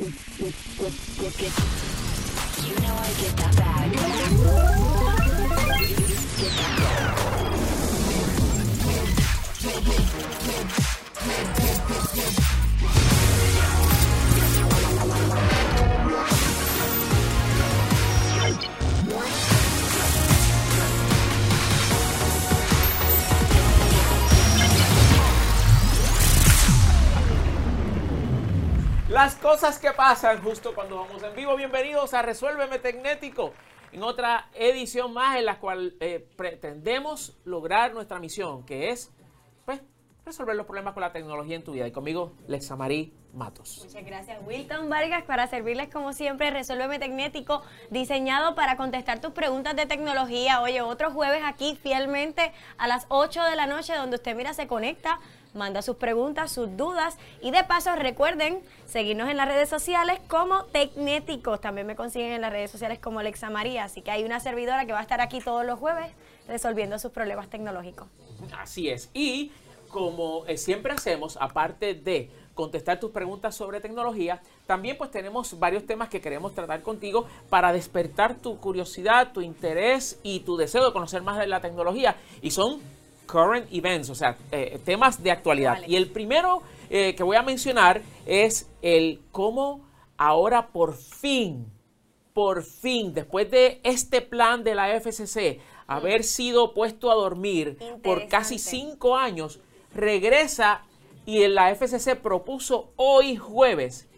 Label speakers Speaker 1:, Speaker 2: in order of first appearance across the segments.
Speaker 1: You know I get that bag.
Speaker 2: Las cosas que pasan justo cuando vamos en vivo. Bienvenidos a Resuélveme Tecnético, en otra edición más en la cual eh, pretendemos lograr nuestra misión, que es pues, resolver los problemas con la tecnología en tu vida. Y conmigo, Lexa Marí Matos.
Speaker 3: Muchas gracias, Wilton Vargas, para servirles como siempre, Resuélveme Tecnético, diseñado para contestar tus preguntas de tecnología. Oye, otro jueves aquí, fielmente, a las 8 de la noche, donde usted, mira, se conecta, manda sus preguntas, sus dudas, y de paso, recuerden seguirnos en las redes sociales como Tecnéticos. También me consiguen en las redes sociales como Alexa María, así que hay una servidora que va a estar aquí todos los jueves resolviendo sus problemas tecnológicos.
Speaker 2: Así es. Y como eh, siempre hacemos, aparte de contestar tus preguntas sobre tecnología, también pues tenemos varios temas que queremos tratar contigo para despertar tu curiosidad, tu interés y tu deseo de conocer más de la tecnología. Y son current events, o sea, eh, temas de actualidad.
Speaker 3: Vale.
Speaker 2: Y el primero eh, que voy a mencionar es el cómo ahora por fin, por fin, después de este plan de la FCC haber sido puesto a dormir por casi cinco años, regresa y la FCC propuso hoy jueves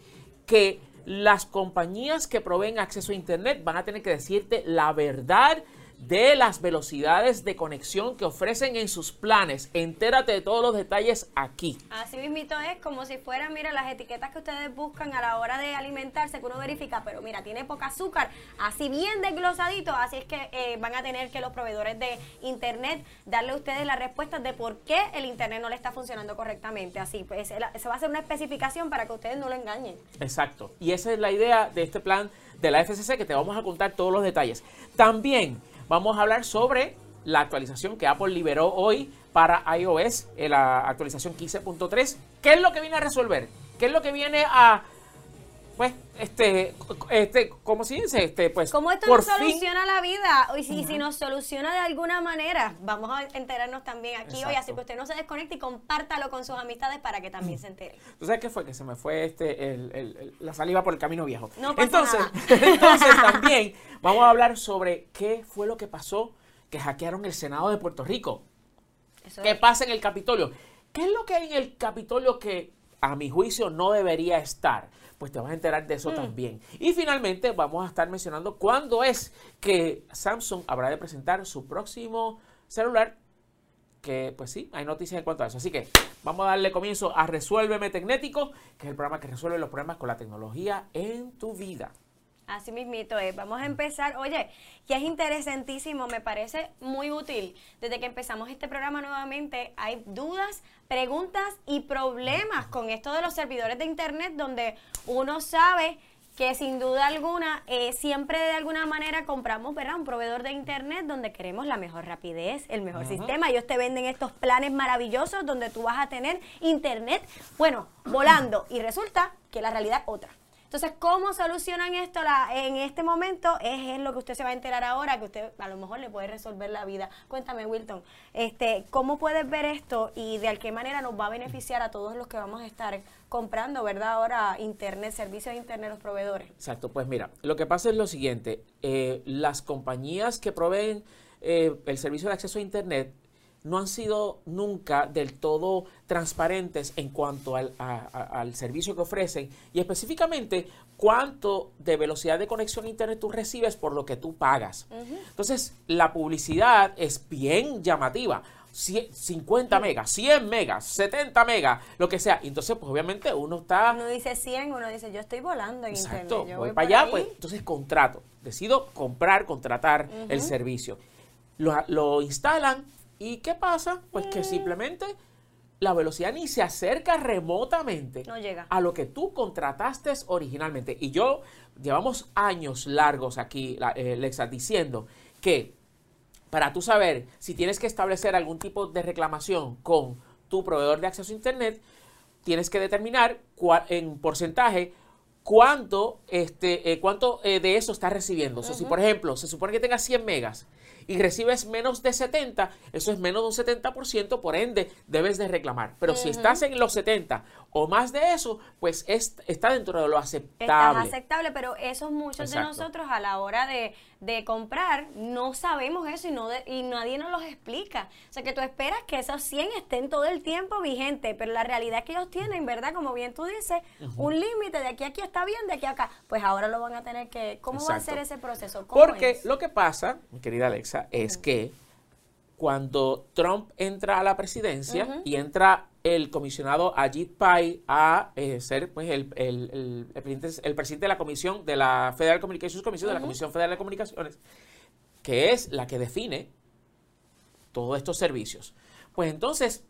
Speaker 2: que las compañías que proveen acceso a Internet van a tener que decirte la verdad de las velocidades de conexión que ofrecen en sus planes. Entérate de todos los detalles aquí.
Speaker 3: Así mismito es como si fueran, mira, las etiquetas que ustedes buscan a la hora de alimentarse, que uno verifica, pero mira, tiene poca azúcar, así bien desglosadito, así es que eh, van a tener que los proveedores de internet darle a ustedes las respuestas de por qué el internet no le está funcionando correctamente. Así, pues se va a hacer una especificación para que ustedes no lo engañen.
Speaker 2: Exacto. Y esa es la idea de este plan de la FCC que te vamos a contar todos los detalles. También vamos a hablar sobre la actualización que Apple liberó hoy para iOS, eh, la actualización 15.3. ¿Qué es lo que viene a resolver? ¿Qué es lo que viene a pues este este cómo se dice? Este pues
Speaker 3: Como esto
Speaker 2: por
Speaker 3: nos
Speaker 2: fin-
Speaker 3: soluciona la vida, y si, si nos soluciona de alguna manera, vamos a enterarnos también aquí hoy, así que usted no se desconecte y compártalo con sus amistades para que también se enteren.
Speaker 2: ¿Tú sabes qué fue? Que se me fue este, el- el- el- la saliva por el camino viejo.
Speaker 3: No pasa
Speaker 2: entonces,
Speaker 3: nada.
Speaker 2: entonces también vamos a hablar sobre qué fue lo que pasó que hackearon el Senado de Puerto Rico.
Speaker 3: Eso
Speaker 2: ¿Qué
Speaker 3: es.
Speaker 2: pasa en el Capitolio? ¿Qué es lo que hay en el Capitolio que a mi juicio no debería estar? Pues te vas a enterar de eso
Speaker 3: Mm.
Speaker 2: también. Y finalmente vamos a estar mencionando cuándo es que Samsung habrá de presentar su próximo celular que pues sí, hay noticias en cuanto a eso. Así que vamos a darle comienzo a Resuélveme Tecnético, que es el programa que resuelve los problemas con la tecnología en tu vida.
Speaker 3: Así mismito es. Vamos a empezar. Oye, que es interesantísimo, me parece muy útil. Desde que empezamos este programa nuevamente, hay dudas, preguntas y problemas con esto de los servidores de Internet, donde uno sabe que sin duda alguna, eh, siempre de alguna manera compramos, ¿verdad? Un proveedor de Internet donde queremos la mejor rapidez, el mejor sistema. Ellos te venden estos planes maravillosos donde tú vas a tener Internet, bueno, volando. Y resulta que la realidad es otra. Entonces, ¿cómo solucionan esto la- en este momento? Es, lo que usted se va a enterar ahora, que usted a lo mejor le puede resolver la vida. Cuéntame, Wilton, este, ¿cómo puedes ver esto y de qué manera nos va a beneficiar a todos los que vamos a estar comprando, verdad, ahora Internet, servicios de Internet, los proveedores?
Speaker 2: Exacto, pues mira, lo que pasa es lo siguiente, eh, las compañías que proveen eh, el servicio de acceso a Internet no han sido nunca del todo transparentes en cuanto al, a- a- al servicio que ofrecen y específicamente cuánto de velocidad de conexión a Internet tú recibes por lo que tú pagas. Entonces, la publicidad es bien llamativa. Cie- 50 megas, 100 megas, 70 megas, lo que sea. Entonces, pues obviamente uno está
Speaker 3: Uno dice 100, uno dice, yo estoy volando en
Speaker 2: Exacto,
Speaker 3: Internet. yo
Speaker 2: voy para allá,
Speaker 3: ahí".
Speaker 2: pues entonces contrato. Decido comprar, contratar el servicio. Lo, lo instalan y ¿qué pasa? Pues
Speaker 3: Mm.
Speaker 2: que simplemente la velocidad ni se acerca remotamente
Speaker 3: No llega.
Speaker 2: a lo que tú contrataste originalmente. Y yo, llevamos años largos aquí, eh, Lexa, diciendo que para tú saber si tienes que establecer algún tipo de reclamación con tu proveedor de acceso a Internet, tienes que determinar cuál, en porcentaje cuánto, este, eh, cuánto eh, de eso estás recibiendo. O sea, si, por ejemplo, se supone que tengas 100 megas y recibes menos de 70, eso es menos de un 70%, por ende debes de reclamar. Pero si estás en los 70 o más de eso, pues es- está dentro de lo aceptable.
Speaker 3: aceptable, pero eso muchos de nosotros a la hora de, de comprar no sabemos eso y, no de- y nadie nos los explica. O sea, que tú esperas que esos 100 estén todo el tiempo vigentes, pero la realidad es que ellos tienen, ¿verdad? Como bien tú dices, un límite de aquí a aquí está bien, de aquí a acá. Pues ahora lo van a tener que... ¿Cómo va a ser ese proceso? ¿Cómo
Speaker 2: Porque
Speaker 3: es?
Speaker 2: lo que pasa, mi querida Alexa, es que cuando Trump entra a la presidencia y entra el comisionado Ajit Pai a eh, ser pues, el, el- el- presidente, el presidente de la comisión de la Federal Communications Commission, de la Comisión Federal de Comunicaciones, que es la que define todos estos servicios. Pues entonces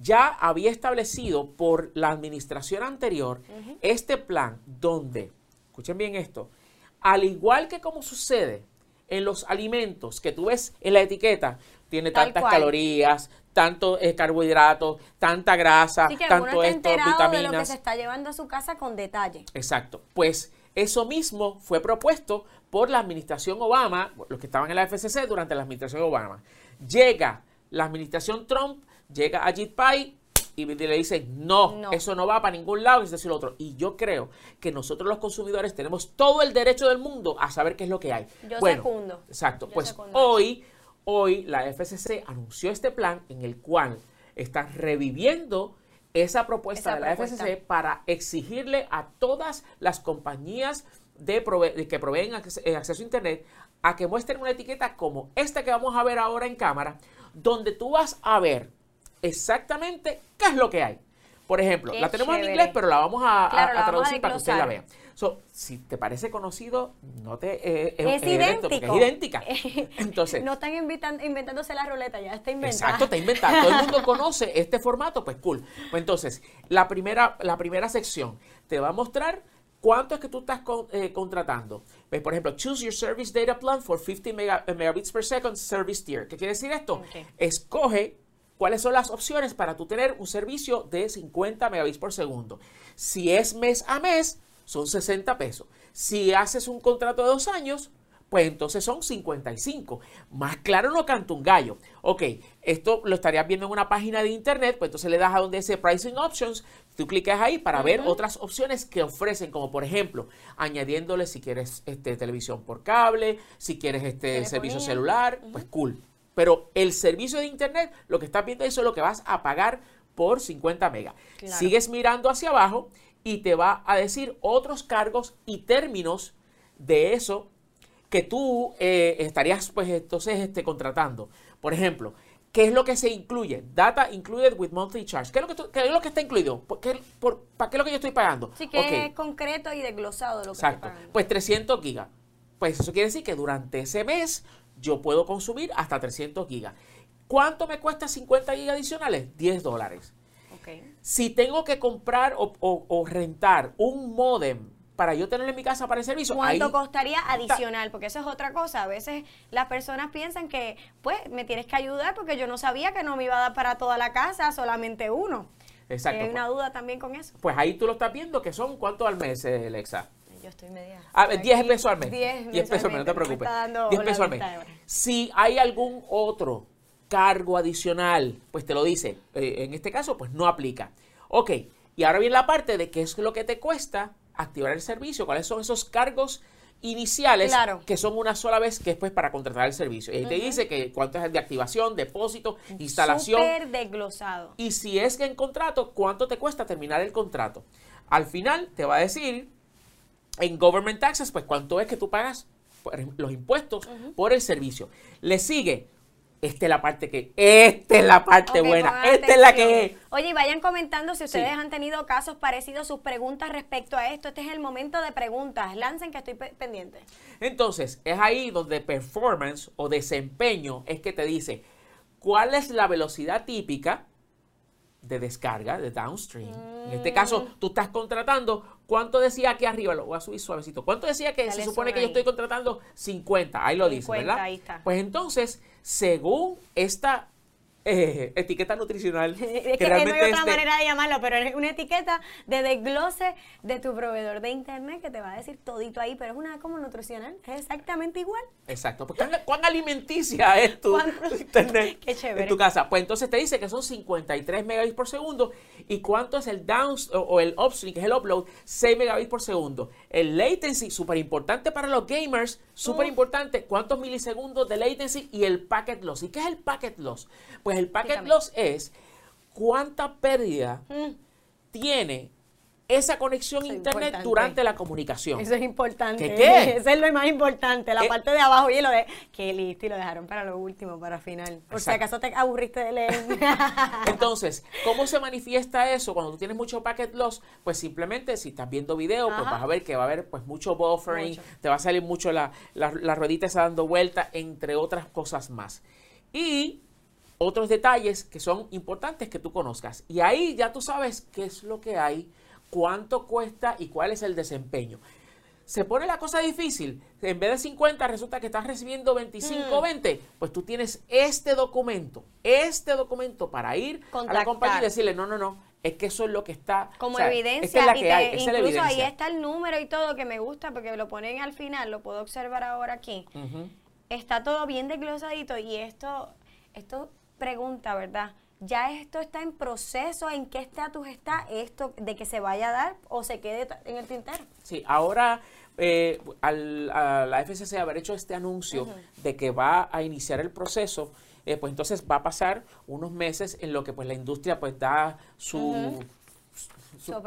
Speaker 2: ya había establecido por la administración anterior este plan donde, escuchen bien esto, al igual que como sucede en los alimentos que tú ves en la etiqueta, tiene
Speaker 3: Tal
Speaker 2: tantas
Speaker 3: cual.
Speaker 2: calorías, tanto eh, carbohidratos, tanta grasa,
Speaker 3: Así que
Speaker 2: tanto esto,
Speaker 3: enterado de lo que
Speaker 2: vitaminas.
Speaker 3: se está llevando a su casa con detalle.
Speaker 2: Exacto. Pues eso mismo fue propuesto por la administración Obama, los que estaban en la FCC durante la administración Obama. Llega la administración Trump, llega Ajit Pai y le dicen, no,
Speaker 3: No.
Speaker 2: eso no va para ningún lado, es decir, otro. Y yo creo que nosotros los consumidores tenemos todo el derecho del mundo a saber qué es lo que hay.
Speaker 3: Yo
Speaker 2: bueno,
Speaker 3: secundo.
Speaker 2: Exacto.
Speaker 3: Yo
Speaker 2: pues
Speaker 3: secundo
Speaker 2: hoy, hoy la FCC anunció este plan en el cual están reviviendo esa propuesta
Speaker 3: Esa
Speaker 2: de la
Speaker 3: propuesta.
Speaker 2: FCC para exigirle a todas las compañías de prove- que proveen eh, acceso a Internet a que muestren una etiqueta como esta que vamos a ver ahora en cámara, donde tú vas a ver exactamente qué es lo que hay. Por ejemplo,
Speaker 3: Qué
Speaker 2: la tenemos en inglés, pero la vamos a, a-
Speaker 3: Claro,
Speaker 2: a
Speaker 3: la vamos a
Speaker 2: traducir para que ustedes la vean. So, si te parece conocido, no te eh,
Speaker 3: Es
Speaker 2: esto, porque
Speaker 3: idéntico.
Speaker 2: es idéntica. Entonces,
Speaker 3: no están invitan- inventándose la ruleta, ya está inventada.
Speaker 2: Exacto, está inventado. Todo el mundo conoce este formato, pues cool. Pues entonces, la primera, la primera sección te va a mostrar cuánto es que tú estás con- eh, contratando. Pues, por ejemplo, choose your service data plan for 50 mega- eh, megabits per second service tier. ¿Qué quiere decir esto? Escoge cuáles son las opciones para tú tener un servicio de 50 megabits por segundo. Si es mes a mes, son 60 pesos. Si haces un contrato de dos años, pues entonces son 55. Más claro no canta un gallo. Ok, esto lo estarías viendo en una página de internet, pues entonces le das a donde dice Pricing Options, tú clicas ahí para ver otras opciones que ofrecen, como por ejemplo, añadiéndole si quieres este, televisión por cable, si quieres este
Speaker 3: Telefonía.
Speaker 2: servicio celular, pues cool. Pero el servicio de internet, lo que estás viendo eso es lo que vas a pagar por 50 megas.
Speaker 3: Claro.
Speaker 2: Sigues mirando hacia abajo y te va a decir otros cargos y términos de eso que tú eh, estarías pues entonces este, contratando. Por ejemplo, ¿qué es lo que se incluye? Data included with monthly charge. ¿Qué es lo que, tú- qué es lo que está incluido? ¿Por qué, por- ¿Para qué es lo que yo estoy pagando?
Speaker 3: Sí, que es concreto y desglosado lo que
Speaker 2: Exacto. Pues 300 gigas. Pues eso quiere decir que durante ese mes yo puedo consumir hasta 300 gigas. ¿Cuánto me cuesta 50 gigas adicionales? 10 dólares. Si tengo que comprar o, o- o rentar un modem para yo tenerlo en mi casa para el servicio,
Speaker 3: ¿Cuánto
Speaker 2: ahí-
Speaker 3: costaría adicional? Porque eso es otra cosa. A veces las personas piensan que, pues, me tienes que ayudar porque yo no sabía que no me iba a dar para toda la casa, solamente uno.
Speaker 2: Exacto.
Speaker 3: Hay una duda también con eso.
Speaker 2: Pues ahí tú lo estás viendo que son cuánto al mes, eh, Alexa.
Speaker 3: Yo estoy media.
Speaker 2: A ver, 10
Speaker 3: aquí,
Speaker 2: pesos al mes.
Speaker 3: 10,
Speaker 2: 10 pesos al mes, no te preocupes.
Speaker 3: está dando
Speaker 2: 10
Speaker 3: la
Speaker 2: pesos al mes. Si hay algún otro cargo adicional, pues te lo dice. Eh, en este caso, pues no aplica. Ok, y ahora viene la parte de qué es lo que te cuesta activar el servicio, cuáles son esos cargos iniciales
Speaker 3: Claro.
Speaker 2: que son una sola vez que es pues para contratar el servicio. Y ahí te dice que cuánto es el de activación, depósito, instalación.
Speaker 3: Súper desglosado.
Speaker 2: Y si es que en contrato, ¿cuánto te cuesta terminar el contrato? Al final te va a decir en government taxes, pues cuánto es que tú pagas los impuestos por el servicio. Le sigue, esta es la parte que, esta es la parte buena, esta es la que es.
Speaker 3: Oye, y vayan comentando si ustedes
Speaker 2: Sí.
Speaker 3: han tenido casos parecidos, sus preguntas respecto a esto. Este es el momento de preguntas. Lancen que estoy pe- pendiente.
Speaker 2: Entonces, es ahí donde performance o desempeño es que te dice cuál es la velocidad típica de descarga, de downstream. En este caso,
Speaker 3: Mm.
Speaker 2: tú estás contratando, ¿cuánto decía aquí arriba? Lo voy a subir suavecito. ¿Cuánto decía que
Speaker 3: Dale
Speaker 2: se supone que yo estoy contratando? 50. Ahí lo dice,
Speaker 3: 50,
Speaker 2: ¿verdad?
Speaker 3: ahí está.
Speaker 2: Pues entonces, según esta eh, etiqueta nutricional.
Speaker 3: Es que, no hay otra manera de llamarlo, pero es una etiqueta de desglose de tu proveedor de internet que te va a decir todito ahí, pero es una como nutricional, es exactamente igual.
Speaker 2: Exacto. Pues, ¿cuán, cuán alimenticia es tu internet
Speaker 3: Qué chévere.
Speaker 2: en tu casa? Pues entonces te dice que son 53 megabits por segundo. ¿Y cuánto es el down o, o el upstream, que es el upload? 6 megabits por segundo. El latency, súper importante para los gamers, súper importante. ¿Cuántos milisegundos de latency? Y el packet loss. ¿Y qué es el packet loss? Pues el packet loss es cuánta pérdida
Speaker 3: Mm,
Speaker 2: tiene esa conexión
Speaker 3: Eso
Speaker 2: internet
Speaker 3: importante.
Speaker 2: durante la comunicación.
Speaker 3: Eso es importante.
Speaker 2: ¿Qué qué?
Speaker 3: Eso es lo más importante. La
Speaker 2: Eh.
Speaker 3: parte de abajo y lo de qué listo y lo dejaron para lo último, para final. Por si acaso te aburriste de leer.
Speaker 2: Entonces, ¿cómo se manifiesta eso cuando tú tienes mucho packet loss? Pues simplemente si estás viendo video, pues vas a ver que va a haber pues mucho buffering,
Speaker 3: Mucho.
Speaker 2: te va a salir mucho la, la, la ruedita esa dando vuelta, entre otras cosas más. Y otros detalles que son importantes que tú conozcas. Y ahí ya tú sabes qué es lo que hay, cuánto cuesta y cuál es el desempeño. Se pone la cosa difícil. En vez de 50 resulta que estás recibiendo 25
Speaker 3: Mm.
Speaker 2: 20. Pues tú tienes este documento, este documento para ir a la
Speaker 3: Contactar.
Speaker 2: compañía y decirle, no, no, no, es que eso es lo que está.
Speaker 3: Como
Speaker 2: o sea,
Speaker 3: evidencia.
Speaker 2: Esta es la
Speaker 3: y te-
Speaker 2: hay, la
Speaker 3: incluso ahí está el número y todo que me gusta porque lo ponen al final, lo puedo observar ahora aquí. Está todo bien desglosadito y esto, esto pregunta, ¿verdad? ¿Ya esto está en proceso? ¿En qué estatus está esto de que se vaya a dar o se quede en el tintero?
Speaker 2: Sí, ahora eh, al, a la FCC haber hecho este anuncio de que va a iniciar el proceso, eh, pues entonces va a pasar unos meses en lo que pues la industria pues da su,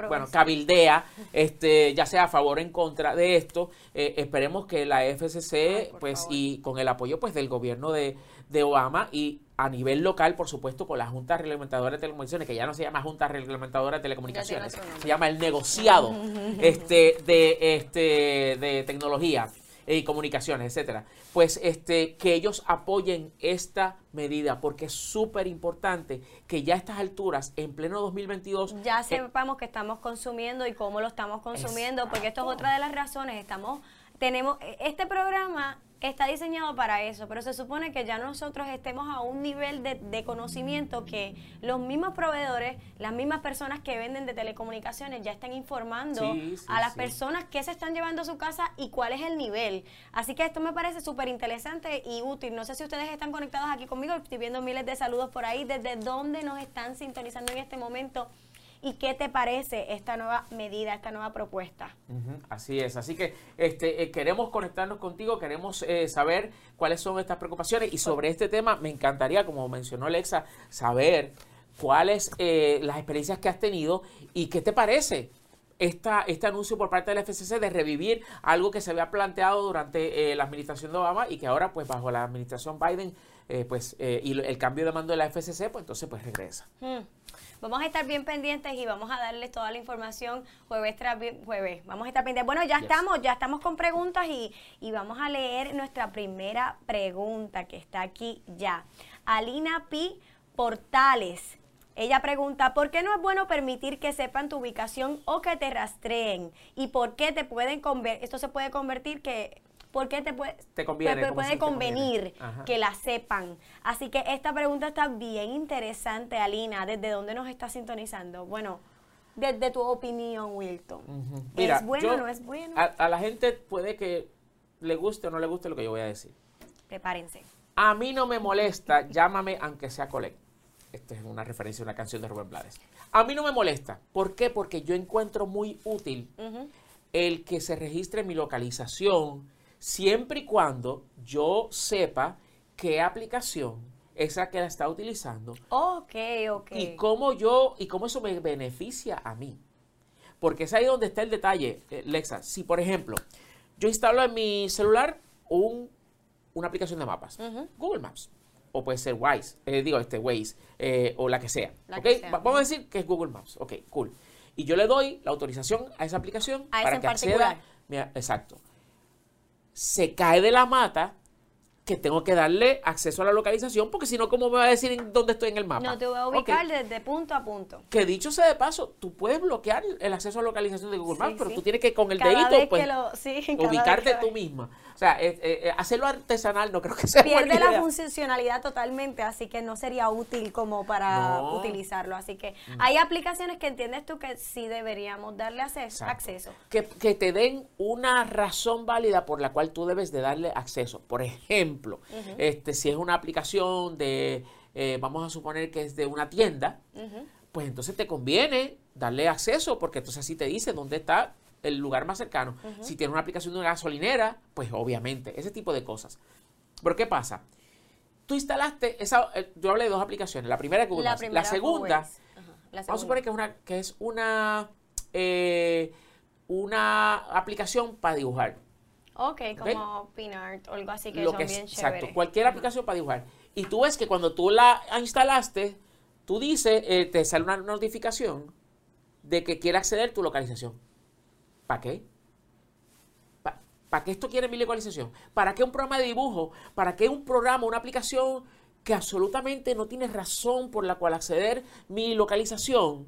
Speaker 2: bueno, cabildea, este, ya sea a favor o en contra de esto. Eh, esperemos que la FCC,
Speaker 3: Ay,
Speaker 2: pues,
Speaker 3: favor.
Speaker 2: y con el apoyo pues del gobierno de, de Obama y a nivel local, por supuesto, con la Junta Reglamentadora de Telecomunicaciones, que ya no se llama Junta Reglamentadora de Telecomunicaciones, se llama el negociado este, de, este, de tecnología y comunicaciones, etcétera. Pues este, que ellos apoyen esta medida, porque es súper importante que ya a estas alturas, en pleno 2022,
Speaker 3: ya
Speaker 2: eh,
Speaker 3: sepamos que estamos consumiendo y cómo lo estamos consumiendo, porque esto es otra de las razones. Estamos, tenemos, este programa está diseñado para eso, pero se supone que ya nosotros estemos a un nivel de, de conocimiento que los mismos proveedores, las mismas personas que venden de telecomunicaciones ya están informando
Speaker 2: Sí, sí,
Speaker 3: a las
Speaker 2: sí.
Speaker 3: personas qué se están llevando a su casa y cuál es el nivel. Así que esto me parece súper interesante y útil. No sé si ustedes están conectados aquí conmigo, estoy viendo miles de saludos por ahí, desde dónde nos están sintonizando en este momento y qué te parece esta nueva medida, esta nueva propuesta.
Speaker 2: Así es, así que este, eh, queremos conectarnos contigo, queremos eh, saber cuáles son estas preocupaciones y sobre este tema me encantaría, como mencionó Alexa, saber cuáles eh, las experiencias que has tenido y qué te parece esta, este anuncio por parte del FCC de revivir algo que se había planteado durante eh, la administración de Obama y que ahora pues bajo la administración Biden eh, pues eh, y el cambio de mando de la FCC pues entonces pues regresa.
Speaker 3: Hmm. Vamos a estar bien pendientes y vamos a darles toda la información jueves tras jueves. Vamos a estar pendientes. Bueno, ya
Speaker 2: Yes.
Speaker 3: estamos, ya estamos con preguntas y, y vamos a leer nuestra primera pregunta que está aquí ya. Alina P. Portales. Ella pregunta, ¿por qué no es bueno permitir que sepan tu ubicación o que te rastreen? ¿Y por qué te pueden convertir? Esto se puede convertir que... ¿Por qué te puede,
Speaker 2: Te conviene,
Speaker 3: te- puede
Speaker 2: si
Speaker 3: convenir que la sepan? Así que esta pregunta está bien interesante, Alina. ¿Desde dónde nos está sintonizando? Bueno, desde tu opinión, Wilton.
Speaker 2: Ujú.
Speaker 3: ¿Es bueno o no es bueno?
Speaker 2: A, a la gente puede que le guste o no le guste lo que yo voy a decir.
Speaker 3: Prepárense.
Speaker 2: A mí no me molesta, llámame aunque sea colega. Esta es una referencia a una canción de Rubén Blades. A mí no me molesta. ¿Por qué? Porque yo encuentro muy útil el que se registre mi localización siempre y cuando yo sepa qué aplicación es la que la está utilizando
Speaker 3: Ok, ok.
Speaker 2: y cómo yo y cómo eso me beneficia a mí. Porque es ahí donde está el detalle, eh, Lexa. Si, por ejemplo, yo instalo en mi celular un, una aplicación de mapas. Google Maps, o puede ser Wise, eh, digo, este Waze, eh, o la que sea.
Speaker 3: La
Speaker 2: ¿ok?
Speaker 3: que sea.
Speaker 2: Va- Vamos a decir que es Google Maps. Ok, cool. Y yo le doy la autorización a esa aplicación
Speaker 3: A esa
Speaker 2: para
Speaker 3: en
Speaker 2: que
Speaker 3: particular.
Speaker 2: acceda. Mira, exacto. Se cae de la mata que tengo que darle acceso a la localización, porque si no, ¿cómo me va a decir en dónde estoy en el mapa?
Speaker 3: No te voy a ubicar desde punto a punto.
Speaker 2: Que dicho sea de paso, tú puedes bloquear el acceso a localización de Google
Speaker 3: Sí,
Speaker 2: Maps, pero
Speaker 3: sí.
Speaker 2: tú tienes que con el
Speaker 3: Cada
Speaker 2: dedito, pues,
Speaker 3: lo- sí,
Speaker 2: ubicarte tú misma. O sea, eh, eh, eh, hacerlo artesanal no creo que sea buena
Speaker 3: Pierde la
Speaker 2: idea.
Speaker 3: funcionalidad totalmente, así que no sería útil como para
Speaker 2: No. Mm.
Speaker 3: utilizarlo. Así que hay aplicaciones que entiendes tú que sí deberíamos darle acceso. Acceso.
Speaker 2: Que, que te den una razón válida por la cual tú debes de darle acceso. Por ejemplo, este, si es una aplicación de, eh, vamos a suponer que es de una tienda, pues entonces te conviene darle acceso porque entonces así te dice dónde está el lugar más cercano. Si tienes una aplicación de una gasolinera, pues obviamente, ese tipo de cosas. Pero ¿qué pasa? Tú instalaste esa, eh, yo hablé de dos aplicaciones. La primera es Google
Speaker 3: La primera
Speaker 2: La segunda, Vamos a
Speaker 3: segunda.
Speaker 2: suponer que es una, que es una, eh, una aplicación para dibujar.
Speaker 3: Ok, como Pinart o algo así que
Speaker 2: Lo
Speaker 3: son
Speaker 2: que es-
Speaker 3: bien
Speaker 2: exacto, cualquier aplicación para dibujar. Y tú ves que cuando tú la instalaste, tú dices, eh, te sale una notificación de que quiere acceder tu localización. ¿Para qué? ¿Para qué esto quiere mi localización? ¿Para qué un programa de dibujo? ¿Para qué un programa, una aplicación que absolutamente no tiene razón por la cual acceder mi localización?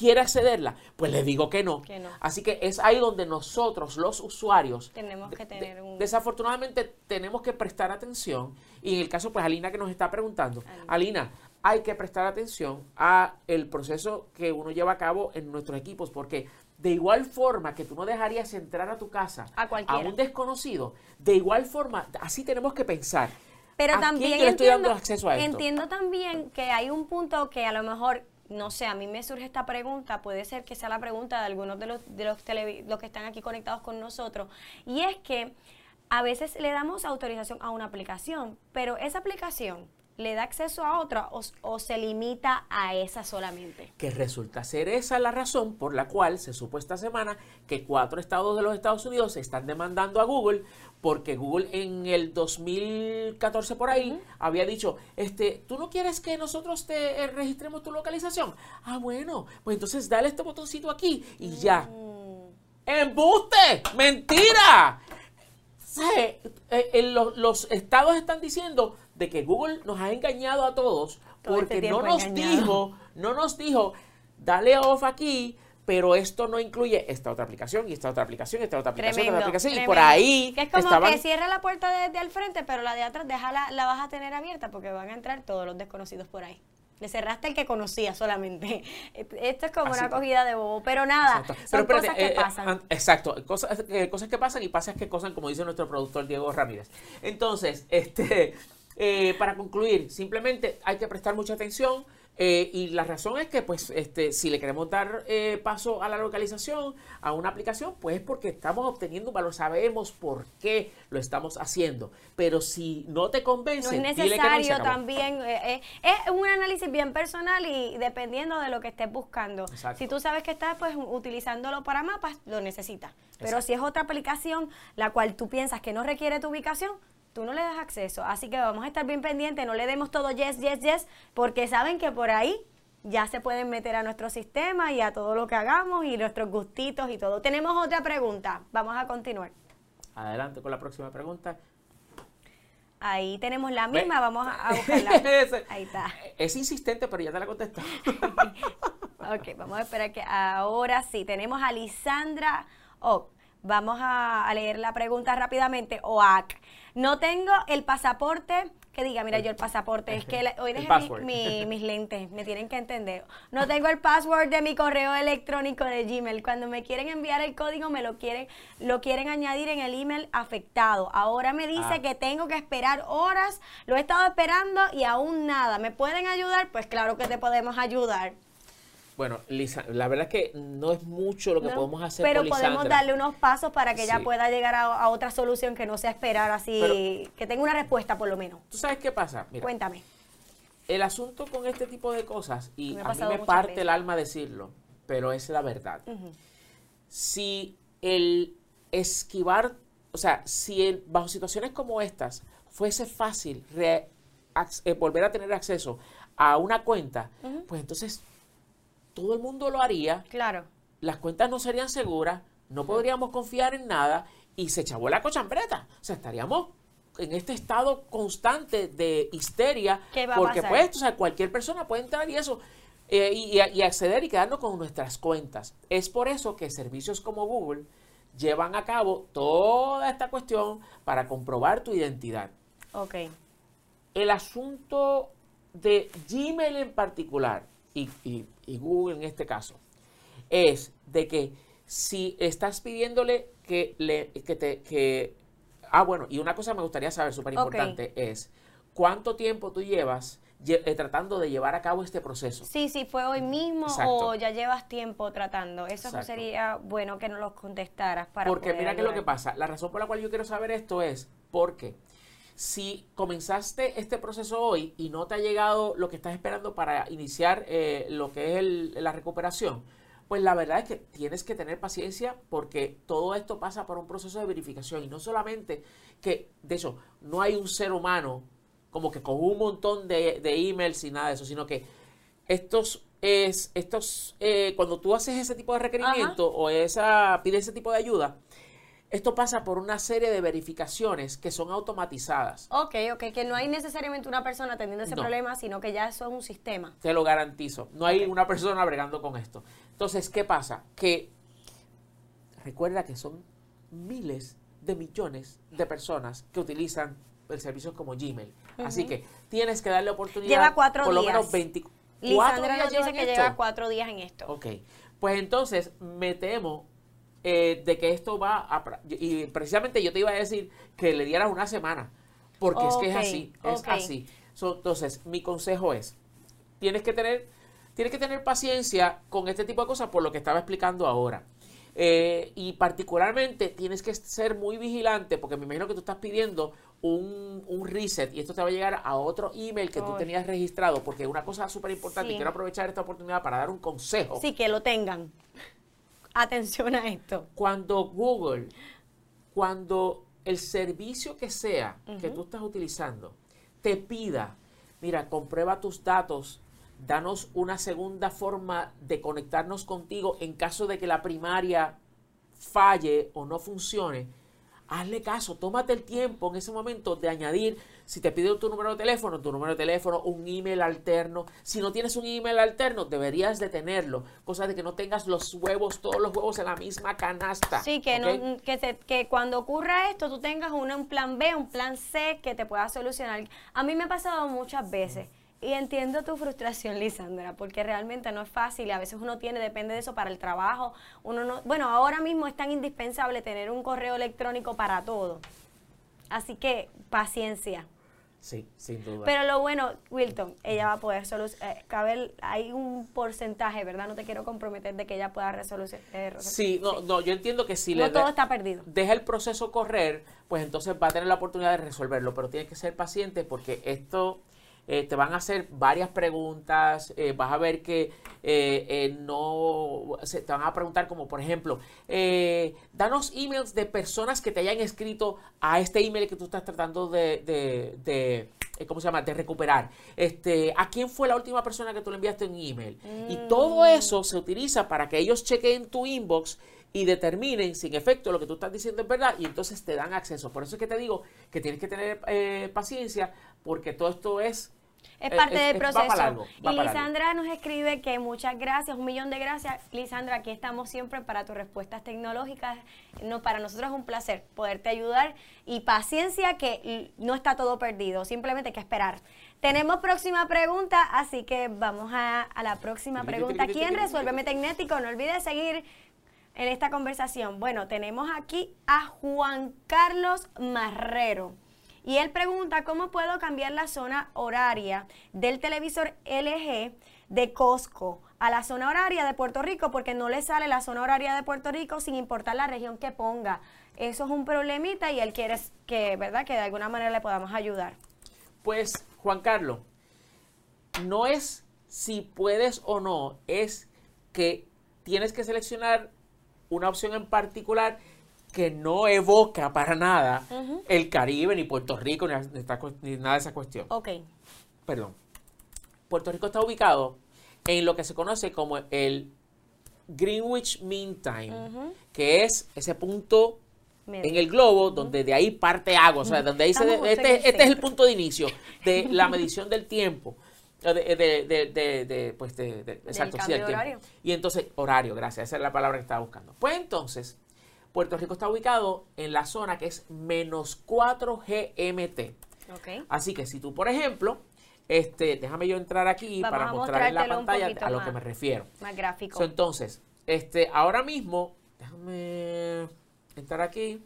Speaker 2: ¿Quiere accederla? Pues le digo que no.
Speaker 3: Que no.
Speaker 2: Así que es ahí donde nosotros, los usuarios,
Speaker 3: Tenemos que tener un-
Speaker 2: Desafortunadamente tenemos que prestar atención y en el caso pues Alina que nos está preguntando, Alina, hay que prestar atención a el proceso que uno lleva a cabo en nuestros equipos porque de igual forma que tú no dejarías entrar a tu casa
Speaker 3: A
Speaker 2: un desconocido, de igual forma así tenemos que pensar.
Speaker 3: Pero
Speaker 2: ¿a
Speaker 3: también
Speaker 2: quién yo le estoy
Speaker 3: entiendo,
Speaker 2: dando acceso a esto?
Speaker 3: entiendo también que hay un punto que a lo mejor, no sé, a mí me surge esta pregunta, puede ser que sea la pregunta de algunos de los, de los, los que están aquí conectados con nosotros, y es que a veces le damos autorización a una aplicación, pero esa aplicación le da acceso a otra o, o se limita a esa solamente.
Speaker 2: que resulta ser esa la razón por la cual se supo esta semana que cuatro estados de los Estados Unidos están demandando a Google porque Google en el 2014 por ahí había dicho, este, ¿tú no quieres que nosotros te eh, registremos tu localización? Ah, bueno, pues entonces dale este botoncito aquí y ya. ¡Embuste! ¡Mentira! ¿Sabe? Eh, eh, los, los estados están diciendo de que Google nos ha engañado a todos
Speaker 3: Todo este
Speaker 2: porque no nos
Speaker 3: engañado.
Speaker 2: dijo, no nos dijo, dale off aquí, pero esto no incluye esta otra aplicación y esta otra aplicación, esta otra aplicación, esta
Speaker 3: Tremendo,
Speaker 2: otra aplicación. Y por ahí
Speaker 3: Que es como
Speaker 2: estaban...
Speaker 3: que cierra la puerta desde al frente, pero la de atrás déjala, la vas a tener abierta porque van a entrar todos los desconocidos por ahí. Le cerraste el que conocía solamente. Esto es como
Speaker 2: Así
Speaker 3: una acogida de bobo, pero nada,
Speaker 2: Exacto.
Speaker 3: son
Speaker 2: Pero espérate,
Speaker 3: cosas que
Speaker 2: eh,
Speaker 3: pasan.
Speaker 2: an- exacto, cosas, eh, cosas que pasan y pasas que cosas, como dice nuestro productor Diego Ramírez. Entonces, este, eh, para concluir, simplemente hay que prestar mucha atención. Eh, y la razón es que, pues, este, si le queremos dar eh, paso a la localización, a una aplicación, pues es porque estamos obteniendo un valor, sabemos por qué lo estamos haciendo. Pero si no te
Speaker 3: no
Speaker 2: convence,
Speaker 3: es
Speaker 2: dile que no se
Speaker 3: necesario también, eh, eh, es un análisis bien personal y dependiendo de lo que estés buscando.
Speaker 2: Exacto.
Speaker 3: Si tú sabes que estás pues utilizándolo para mapas, lo necesitas. Pero
Speaker 2: Exacto.
Speaker 3: si es otra aplicación la cual tú piensas que no requiere tu ubicación, tú no le das acceso. Así que vamos a estar bien pendientes, no le demos todo yes, yes, yes, porque saben que por ahí ya se pueden meter a nuestro sistema y a todo lo que hagamos y nuestros gustitos y todo. Tenemos otra pregunta, vamos a continuar.
Speaker 2: Adelante con la próxima pregunta.
Speaker 3: Ahí tenemos la
Speaker 2: Ve.
Speaker 3: misma, vamos a buscarla. Ahí está.
Speaker 2: Es insistente, pero ya te la contesté.
Speaker 3: Ok, vamos a esperar que ahora sí. Tenemos a Lisandra Ock. Vamos a, a leer la pregunta rápidamente. OAC. No tengo el pasaporte. Que diga, mira, yo el pasaporte. Es que la- hoy dejé mi- mi- mis lentes. Me tienen que entender. No tengo el password de mi correo electrónico de Gmail. Cuando me quieren enviar el código, me lo quieren, lo quieren añadir en el email afectado. Ahora me dice
Speaker 2: Ah.
Speaker 3: que tengo que esperar horas. Lo he estado esperando y aún nada. ¿Me pueden ayudar? Pues claro que te podemos ayudar.
Speaker 2: Bueno, Lisa, la verdad es que no es mucho lo que
Speaker 3: ¿no?
Speaker 2: podemos hacer
Speaker 3: Pero
Speaker 2: por
Speaker 3: podemos darle unos pasos para que ella
Speaker 2: Sí.
Speaker 3: pueda llegar a, a otra solución que no sea esperar así, que tenga una respuesta por lo menos.
Speaker 2: ¿Tú sabes qué pasa? Mira,
Speaker 3: Cuéntame.
Speaker 2: el asunto con este tipo de cosas, y
Speaker 3: Me
Speaker 2: a mí me parte
Speaker 3: veces.
Speaker 2: el alma decirlo, pero es la verdad. Si el esquivar, o sea, si el- bajo situaciones como estas fuese fácil re- ac- eh, volver a tener acceso a una cuenta, pues entonces todo el mundo lo haría
Speaker 3: Claro.
Speaker 2: las cuentas no serían seguras, no podríamos confiar en nada y se chavó la cochambreta. O sea, estaríamos en este estado constante de histeria,
Speaker 3: ¿Qué va a
Speaker 2: porque pues, o sea, cualquier persona puede entrar y eso, eh, y, y- y acceder y quedarnos con nuestras cuentas. Es por eso que servicios como Google llevan a cabo toda esta cuestión para comprobar tu identidad.
Speaker 3: Ok.
Speaker 2: El asunto de Gmail en particular, y, y- y Google en este caso, es de que si estás pidiéndole que le que te que ah bueno y una cosa me gustaría saber súper importante es cuánto tiempo tú llevas lle- eh, tratando de llevar a cabo este proceso
Speaker 3: Sí, sí, fue hoy mismo
Speaker 2: Exacto.
Speaker 3: o ya llevas tiempo tratando. Eso
Speaker 2: Exacto.
Speaker 3: sería bueno que nos lo contestaras para
Speaker 2: porque
Speaker 3: poder
Speaker 2: mira que lo que pasa la razón por la cual yo quiero saber esto es porque si comenzaste este proceso hoy y no te ha llegado lo que estás esperando para iniciar eh, lo que es el- la recuperación, pues la verdad es que tienes que tener paciencia porque todo esto pasa por un proceso de verificación. Y no solamente que, de hecho, no hay un ser humano como que con un montón de, de emails y nada de eso, sino que estos es estos eh, cuando tú haces ese tipo de requerimiento o esa pides ese tipo de ayuda esto pasa por una serie de verificaciones que son automatizadas
Speaker 3: Ok, ok, que no hay necesariamente una persona atendiendo ese
Speaker 2: No.
Speaker 3: problema, sino que ya eso es un sistema.
Speaker 2: te lo garantizo no hay
Speaker 3: Ok.
Speaker 2: una persona bregando con esto entonces qué pasa que recuerda que son miles de millones de personas que utilizan el servicio como Gmail así que tienes que darle oportunidad
Speaker 3: Lleva cuatro
Speaker 2: por lo
Speaker 3: días.
Speaker 2: menos 24
Speaker 3: Lisandra
Speaker 2: días
Speaker 3: nos dice que
Speaker 2: esto.
Speaker 3: lleva cuatro días en esto.
Speaker 2: Ok, pues entonces me temo eh, de que esto va a... Y precisamente yo te iba a decir que le dieras una semana, porque es que es así, es así. So, entonces, mi consejo es, tienes que tener, tienes que tener paciencia con este tipo de cosas por lo que estaba explicando ahora. Eh, y particularmente tienes que ser muy vigilante porque me imagino que tú estás pidiendo un, un reset y esto te va a llegar a otro email que tú tenías registrado porque una cosa súper importante y quiero aprovechar esta oportunidad para dar un consejo.
Speaker 3: Sí, que lo tengan. Atención a esto.
Speaker 2: Cuando Google, cuando el servicio que sea que tú estás utilizando te pida, mira, comprueba tus datos, danos una segunda forma de conectarnos contigo en caso de que la primaria falle o no funcione, hazle caso, tómate el tiempo en ese momento de añadir, si te pide tu número de teléfono, tu número de teléfono, un email alterno. Si no tienes un email alterno, deberías de tenerlo. Cosa de que no tengas los huevos, todos los huevos en la misma canasta.
Speaker 3: Sí, que, no, que, se- que cuando ocurra esto tú tengas una- un plan B, un plan C que te pueda solucionar. A mí me ha pasado muchas veces y entiendo tu frustración, Lisandra, porque realmente no es fácil y a veces uno tiene, depende de eso para el trabajo. Uno no, bueno, ahora mismo es tan indispensable tener un correo electrónico para todo. Así que paciencia.
Speaker 2: Sí, sin duda.
Speaker 3: Pero lo bueno, Wilton, ella va a poder solucionar. hay un porcentaje, ¿verdad? No te quiero comprometer de que ella pueda resolucionar.
Speaker 2: Sí, no, no, yo entiendo que si
Speaker 3: No
Speaker 2: le
Speaker 3: todo
Speaker 2: de-
Speaker 3: está perdido.
Speaker 2: deja el proceso correr, pues entonces va a tener la oportunidad de resolverlo, pero tienes que ser paciente porque esto eh, te van a hacer varias preguntas, eh, vas a ver que eh, eh, no, se, te van a preguntar como por ejemplo, eh, danos emails de personas que te hayan escrito a este email que tú estás tratando de, de, de, ¿cómo se llama?, de recuperar. Este, ¿A quién fue la última persona que tú le enviaste un email? Y todo eso se utiliza para que ellos chequen tu inbox y determinen si en efecto lo que tú estás diciendo es verdad y entonces te dan acceso. Por eso es que te digo que tienes que tener eh, paciencia porque todo esto es...
Speaker 3: Es
Speaker 2: eh,
Speaker 3: parte
Speaker 2: es-
Speaker 3: del proceso.
Speaker 2: largo,
Speaker 3: y
Speaker 2: largo.
Speaker 3: Lisandra nos escribe que muchas gracias, un millón de gracias. Lisandra, aquí estamos siempre para tus respuestas tecnológicas. No, para nosotros es un placer poderte ayudar y paciencia que no está todo perdido, simplemente hay que esperar. Tenemos próxima pregunta, así que vamos a, a la próxima pregunta. ¿Quién resuelve Metecnético? No olvides seguir en esta conversación. Bueno, tenemos aquí a Juan Carlos Marrero. Y él pregunta, ¿cómo puedo cambiar la zona horaria del televisor LG de Costco a la zona horaria de Puerto Rico? Porque no le sale la zona horaria de Puerto Rico sin importar la región que ponga. Eso es un problemita y él quiere que, ¿verdad? Que de alguna manera le podamos ayudar.
Speaker 2: Pues, Juan Carlos, no es si puedes o no, es que tienes que seleccionar una opción en particular que no evoca para nada el Caribe, ni Puerto Rico, ni, ni esta cu- ni nada de esa cuestión.
Speaker 3: Ok.
Speaker 2: Perdón. Puerto Rico está ubicado en lo que se conoce como el Greenwich Mean Time, que es ese punto
Speaker 3: Medio.
Speaker 2: en el globo, donde de ahí parte agua, o sea, donde ahí se,
Speaker 3: Estamos
Speaker 2: este,
Speaker 3: el
Speaker 2: este es el punto de inicio de la medición del tiempo. De, de, de, de- de- pues exacto, sí,
Speaker 3: de
Speaker 2: tiempo. Y entonces, horario, gracias, esa es la palabra que estaba buscando. Pues entonces, Puerto Rico está ubicado en la zona que es menos 4 GMT.
Speaker 3: Ok.
Speaker 2: Así que si tú, por ejemplo, este, déjame yo entrar aquí
Speaker 3: Vamos
Speaker 2: para mostrar en la pantalla a lo
Speaker 3: más.
Speaker 2: que me refiero.
Speaker 3: Más gráfico.
Speaker 2: So, entonces, este, ahora mismo, déjame entrar aquí.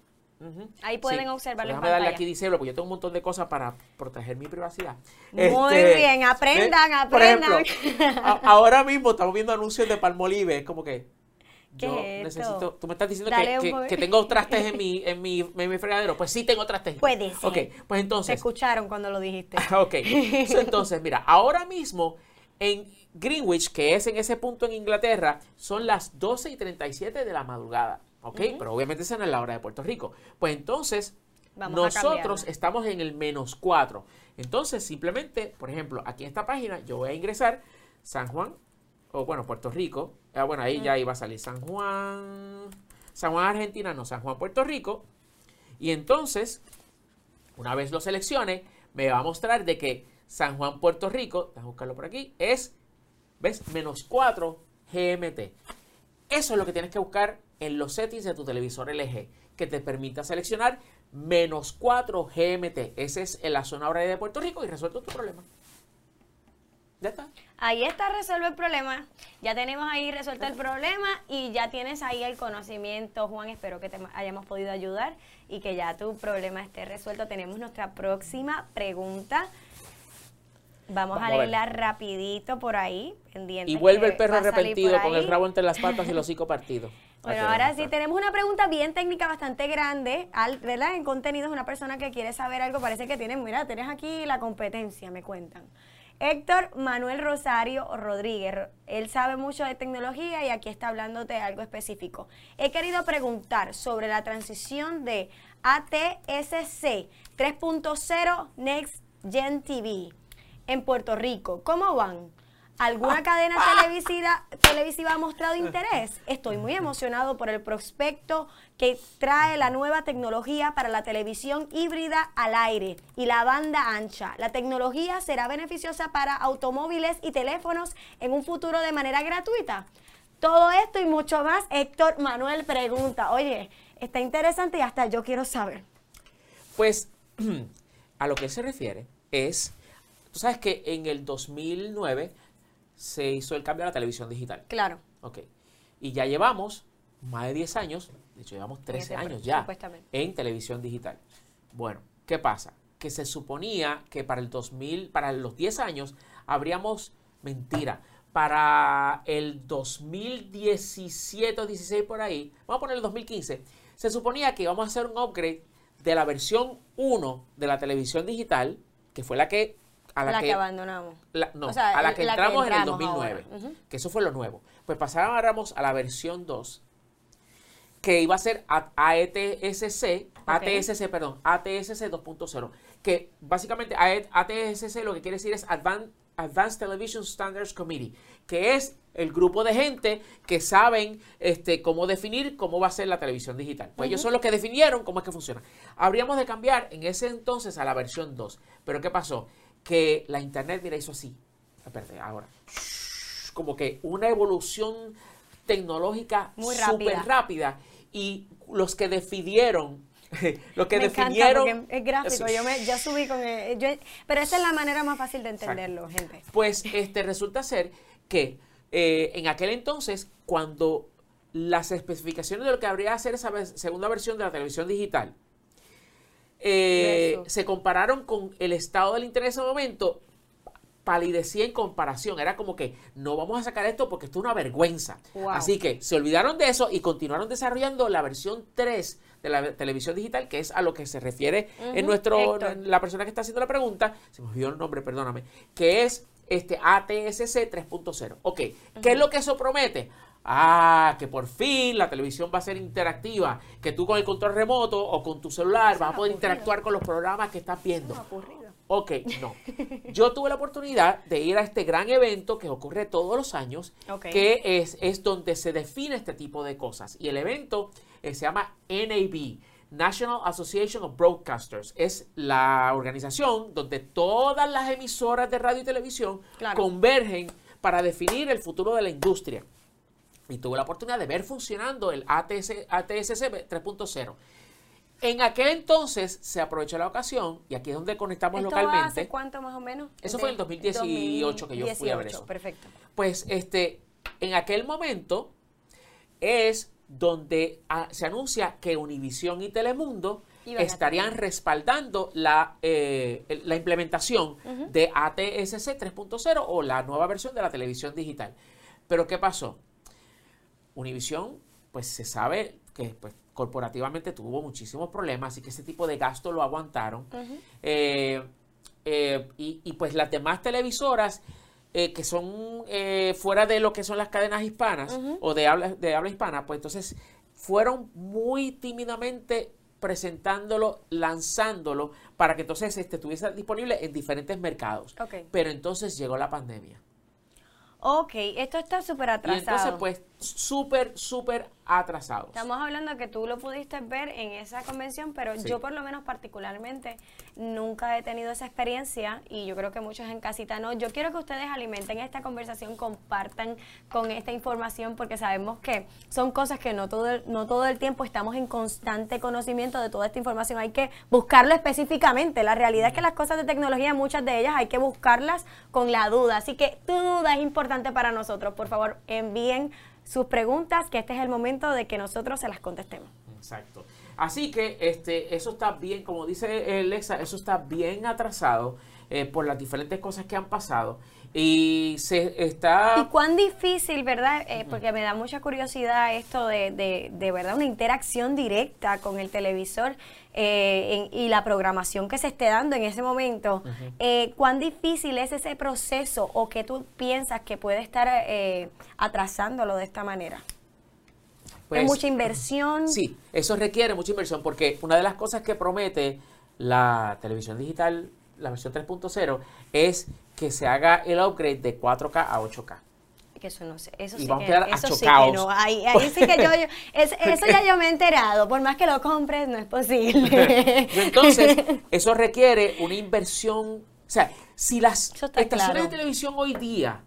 Speaker 3: Ahí pueden observarlo en
Speaker 2: Déjame darle aquí disable porque yo tengo un montón de cosas para proteger mi privacidad.
Speaker 3: Muy
Speaker 2: Este,
Speaker 3: bien, aprendan,
Speaker 2: ¿ves? Por ejemplo,
Speaker 3: aprendan.
Speaker 2: a- ahora mismo estamos viendo anuncios de Palmolive, es como que
Speaker 3: ¿Qué
Speaker 2: yo
Speaker 3: es
Speaker 2: necesito, tú me estás diciendo
Speaker 3: Dale
Speaker 2: que, que- que tengo trastes en mi, en mi, en mi fregadero. Pues sí tengo trastes.
Speaker 3: Puede ser.
Speaker 2: Ok, pues
Speaker 3: Te
Speaker 2: entonces,
Speaker 3: escucharon cuando lo dijiste.
Speaker 2: Ok, So, entonces mira, ahora mismo en Greenwich, que es en ese punto en Inglaterra, son las 12 y 37 de la madrugada. ¿Ok? Pero obviamente esa no es la hora de Puerto Rico. Pues entonces,
Speaker 3: Vamos
Speaker 2: nosotros estamos en el menos 4. Entonces, simplemente, por ejemplo, aquí en esta página, yo voy a ingresar San Juan, o bueno, Puerto Rico. Ah, bueno, ahí ya iba a salir San Juan. San Juan, Argentina, no, San Juan, Puerto Rico. Y entonces, una vez lo seleccione, me va a mostrar de que San Juan, Puerto Rico, déjame buscarlo por aquí, es, ¿ves? Menos 4 GMT. Eso es lo que tienes que buscar en los settings de tu televisor LG, que te permita seleccionar menos 4 GMT. Ese es en la zona horaria de Puerto Rico y resuelto tu problema. Ya está.
Speaker 3: Ahí está, resuelve el problema. Ya tenemos ahí resuelto el problema y ya tienes ahí el conocimiento, Juan. Espero que te hayamos podido ayudar y que ya tu problema esté resuelto. Tenemos nuestra próxima pregunta. Vamos,
Speaker 2: Vamos
Speaker 3: a leerla rapidito por ahí, pendiente.
Speaker 2: Y vuelve el perro arrepentido con el rabo entre las patas y el hocico partido.
Speaker 3: Bueno, ahora sí tenemos una pregunta bien técnica, bastante grande, al, ¿verdad? En contenidos, una persona que quiere saber algo, parece que tiene, mira, tienes aquí la competencia, me cuentan. Héctor Manuel Rosario Rodríguez, él sabe mucho de tecnología y aquí está hablándote de algo específico. He querido preguntar sobre la transición de ATSC 3.0 Next Gen TV en Puerto Rico. ¿Cómo van? ¿Alguna cadena televisiva, televisiva ha mostrado interés? Estoy muy emocionado por el prospecto que trae la nueva tecnología para la televisión híbrida al aire y la banda ancha. La tecnología será beneficiosa para automóviles y teléfonos en un futuro de manera gratuita. Todo esto y mucho más, Héctor Manuel pregunta. Oye, está interesante y hasta yo quiero saber.
Speaker 2: Pues a lo que se refiere es, tú sabes que en el 2009 se hizo el cambio a la televisión digital.
Speaker 3: Claro.
Speaker 2: Ok. Y ya llevamos más de 10 años, de hecho llevamos 13
Speaker 3: ese
Speaker 2: años ya en televisión digital. Bueno, ¿qué pasa? Que se suponía que para el 2000, para los 10 años, habríamos, mentira, para el 2017 o 16 por ahí, vamos a poner el 2015, se suponía que íbamos a hacer un upgrade de la versión 1 de la televisión digital, que fue la que a la,
Speaker 3: La
Speaker 2: que,
Speaker 3: que abandonamos.
Speaker 2: la- no,
Speaker 3: O sea,
Speaker 2: a la que
Speaker 3: la que
Speaker 2: entramos en el
Speaker 3: entramos
Speaker 2: 2009,
Speaker 3: ahora. Ujú.
Speaker 2: que eso fue lo nuevo. Pues pasáramos a la versión 2, que iba a ser a- AETSC, ATSC, perdón, ATSC 2.0, que básicamente ATSC lo que quiere decir es Advan- Advanced Television Standards Committee, que es el grupo de gente que saben este, cómo definir cómo va a ser la televisión digital. Pues ellos son los que definieron cómo es que funciona. Habríamos de cambiar en ese entonces a la versión 2. Pero ¿qué pasó? Que la internet, mira, hizo así. Espérate, ahora. Como que una evolución tecnológica súper
Speaker 3: rápida.
Speaker 2: rápida. Y los que decidieron, los que
Speaker 3: me
Speaker 2: definieron...
Speaker 3: es gráfico,
Speaker 2: Eso.
Speaker 3: yo, me, yo subí con el, yo- pero esa es la manera más fácil de entenderlo, gente.
Speaker 2: Pues este, resulta ser que eh, en aquel entonces, cuando las especificaciones de lo que habría que hacer esa segunda versión de la televisión digital eh, se compararon con el estado del internet en ese momento, palidecía en comparación. Era como que no vamos a sacar esto porque esto es una vergüenza.
Speaker 3: Wow.
Speaker 2: Así que se olvidaron de eso y continuaron desarrollando la versión 3 de la televisión digital, que es a lo que se refiere en nuestro
Speaker 3: Héctor.
Speaker 2: la persona que está haciendo la pregunta, se me olvidó el nombre, perdóname, que es este ATSC 3.0. Ok, ¿qué es lo que eso promete? Ah, que por fin la televisión va a ser interactiva, que tú con el control remoto o con tu celular vas a poder interactuar con los programas que estás viendo. Ok, no. Yo tuve la oportunidad de ir a este gran evento que ocurre todos los años, que es, es donde se define este tipo de cosas. Y el evento eh, se llama NAB, National Association of Broadcasters. Es la organización donde todas las emisoras de radio y televisión
Speaker 3: Claro.
Speaker 2: convergen para definir el futuro de la industria. Y tuve la oportunidad de ver funcionando el ATS, ATSC 3.0. En aquel entonces se aprovechó la ocasión, y aquí es donde conectamos
Speaker 3: ¿Esto
Speaker 2: localmente.
Speaker 3: hace cuánto más o menos?
Speaker 2: Eso fue en el 2018 que yo fui a ver
Speaker 3: 2018,
Speaker 2: eso.
Speaker 3: Perfecto.
Speaker 2: Pues este, en aquel momento es donde ah, se anuncia que Univisión y Telemundo
Speaker 3: Iban
Speaker 2: estarían respaldando la, eh, la implementación de ATSC 3.0 o la nueva versión de la televisión digital. Pero ¿qué pasó? Univisión, pues se sabe que pues, corporativamente tuvo muchísimos problemas, así que ese tipo de gasto lo aguantaron. Eh, eh, y, y, pues las demás televisoras eh, que son fuera de lo que son las cadenas hispanas o de habla, de habla hispana, pues entonces fueron muy tímidamente presentándolo, lanzándolo, para que entonces este, estuviese disponible en diferentes mercados.
Speaker 3: Ok.
Speaker 2: Pero entonces llegó la pandemia.
Speaker 3: Ok, esto está súper
Speaker 2: Y
Speaker 3: atrasado.
Speaker 2: entonces, pues, súper, súper atrasados.
Speaker 3: Estamos hablando que tú lo pudiste ver en esa convención, pero
Speaker 2: Sí.
Speaker 3: yo por lo menos particularmente nunca he tenido esa experiencia y yo creo que muchos en casita no. Yo quiero que ustedes alimenten esta conversación, compartan con esta información porque sabemos que son cosas que no todo no todo el tiempo estamos en constante conocimiento de toda esta información. Hay que buscarlo específicamente. La realidad es que las cosas de tecnología, muchas de ellas hay que buscarlas con la duda. Así que tu duda es importante para nosotros. Por favor, envíen sus preguntas, que este es el momento de que nosotros se las contestemos.
Speaker 2: Exacto. Así que este, eso está bien, como dice eh, Lexa, eso está bien atrasado eh, por las diferentes cosas que han pasado. Y se está...
Speaker 3: Y cuán difícil, ¿verdad? Eh, porque me da mucha curiosidad esto de, de, de verdad, una interacción directa con el televisor eh, en- y la programación que se esté dando en ese momento. Eh, ¿Cuán difícil es ese proceso o qué tú piensas que puede estar eh, atrasándolo de esta manera?
Speaker 2: pues,
Speaker 3: ¿Es mucha inversión?
Speaker 2: Sí, eso requiere mucha inversión porque una de las cosas que promete la televisión digital, la versión 3.0, es que se haga el upgrade de 4K a 8K.
Speaker 3: Que eso no sé, eso
Speaker 2: Y
Speaker 3: sí
Speaker 2: vamos a
Speaker 3: que,
Speaker 2: quedar
Speaker 3: eso sí que
Speaker 2: achocados.
Speaker 3: no, ahí, ahí sí que yo, yo- es- eso ya yo me he enterado, por más que lo compres no es posible.
Speaker 2: Entonces, eso requiere una inversión. O sea, si las estaciones
Speaker 3: claro.
Speaker 2: de televisión hoy día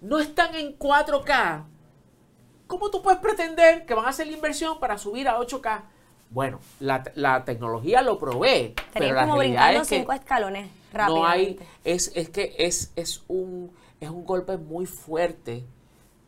Speaker 2: no están en 4K, ¿cómo tú puedes pretender que van a hacer la inversión para subir a 8K? Bueno, la, la tecnología lo provee, pero la
Speaker 3: como
Speaker 2: realidad
Speaker 3: brincando
Speaker 2: es que
Speaker 3: cinco escalones
Speaker 2: no hay, es, es que es, es un es un golpe muy fuerte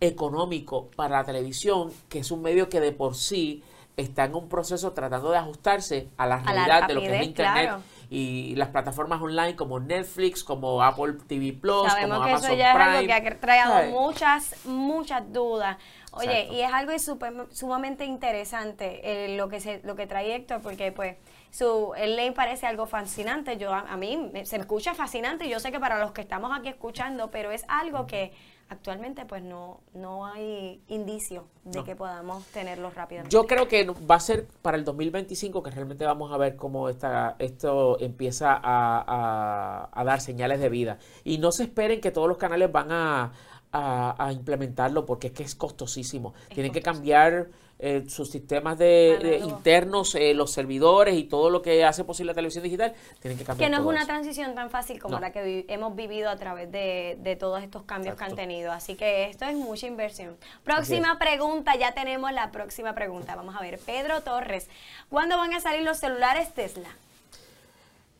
Speaker 2: económico para la televisión, que es un medio que de por sí está en un proceso tratando de ajustarse a la
Speaker 3: la
Speaker 2: realidad de lo que es internet
Speaker 3: claro.
Speaker 2: y las plataformas online como Netflix, como Apple TV Plus,
Speaker 3: Sabemos
Speaker 2: como
Speaker 3: que
Speaker 2: Amazon
Speaker 3: eso ya es algo que ha traído muchas, muchas dudas. Oye,
Speaker 2: Exacto.
Speaker 3: y es algo super- sumamente interesante eh, lo que se, lo que trae Héctor, porque pues su el ley parece algo fascinante. Yo a, a mí me- se escucha fascinante y yo sé que para los que estamos aquí escuchando, pero es algo que actualmente pues no, no hay indicio de
Speaker 2: No.
Speaker 3: que podamos tenerlo rápidamente.
Speaker 2: Yo creo que va a ser para el 2025 que realmente vamos a ver cómo esta, esto empieza a, a- a dar señales de vida. Y no se esperen que todos los canales van a, a- a implementarlo porque es que es costosísimo. Tienen que cambiar eh, sus sistemas de, internos, eh, los servidores y todo lo que hace posible la televisión digital. Tienen que cambiar
Speaker 3: Que no es una
Speaker 2: eso.
Speaker 3: transición tan fácil como
Speaker 2: No.
Speaker 3: la que vi- hemos vivido a través de, de todos estos cambios que han tenido. Así que esto es mucha inversión. Próxima pregunta, ya tenemos la próxima pregunta. Vamos a ver, Pedro Torres, ¿cuándo van a salir los celulares Tesla?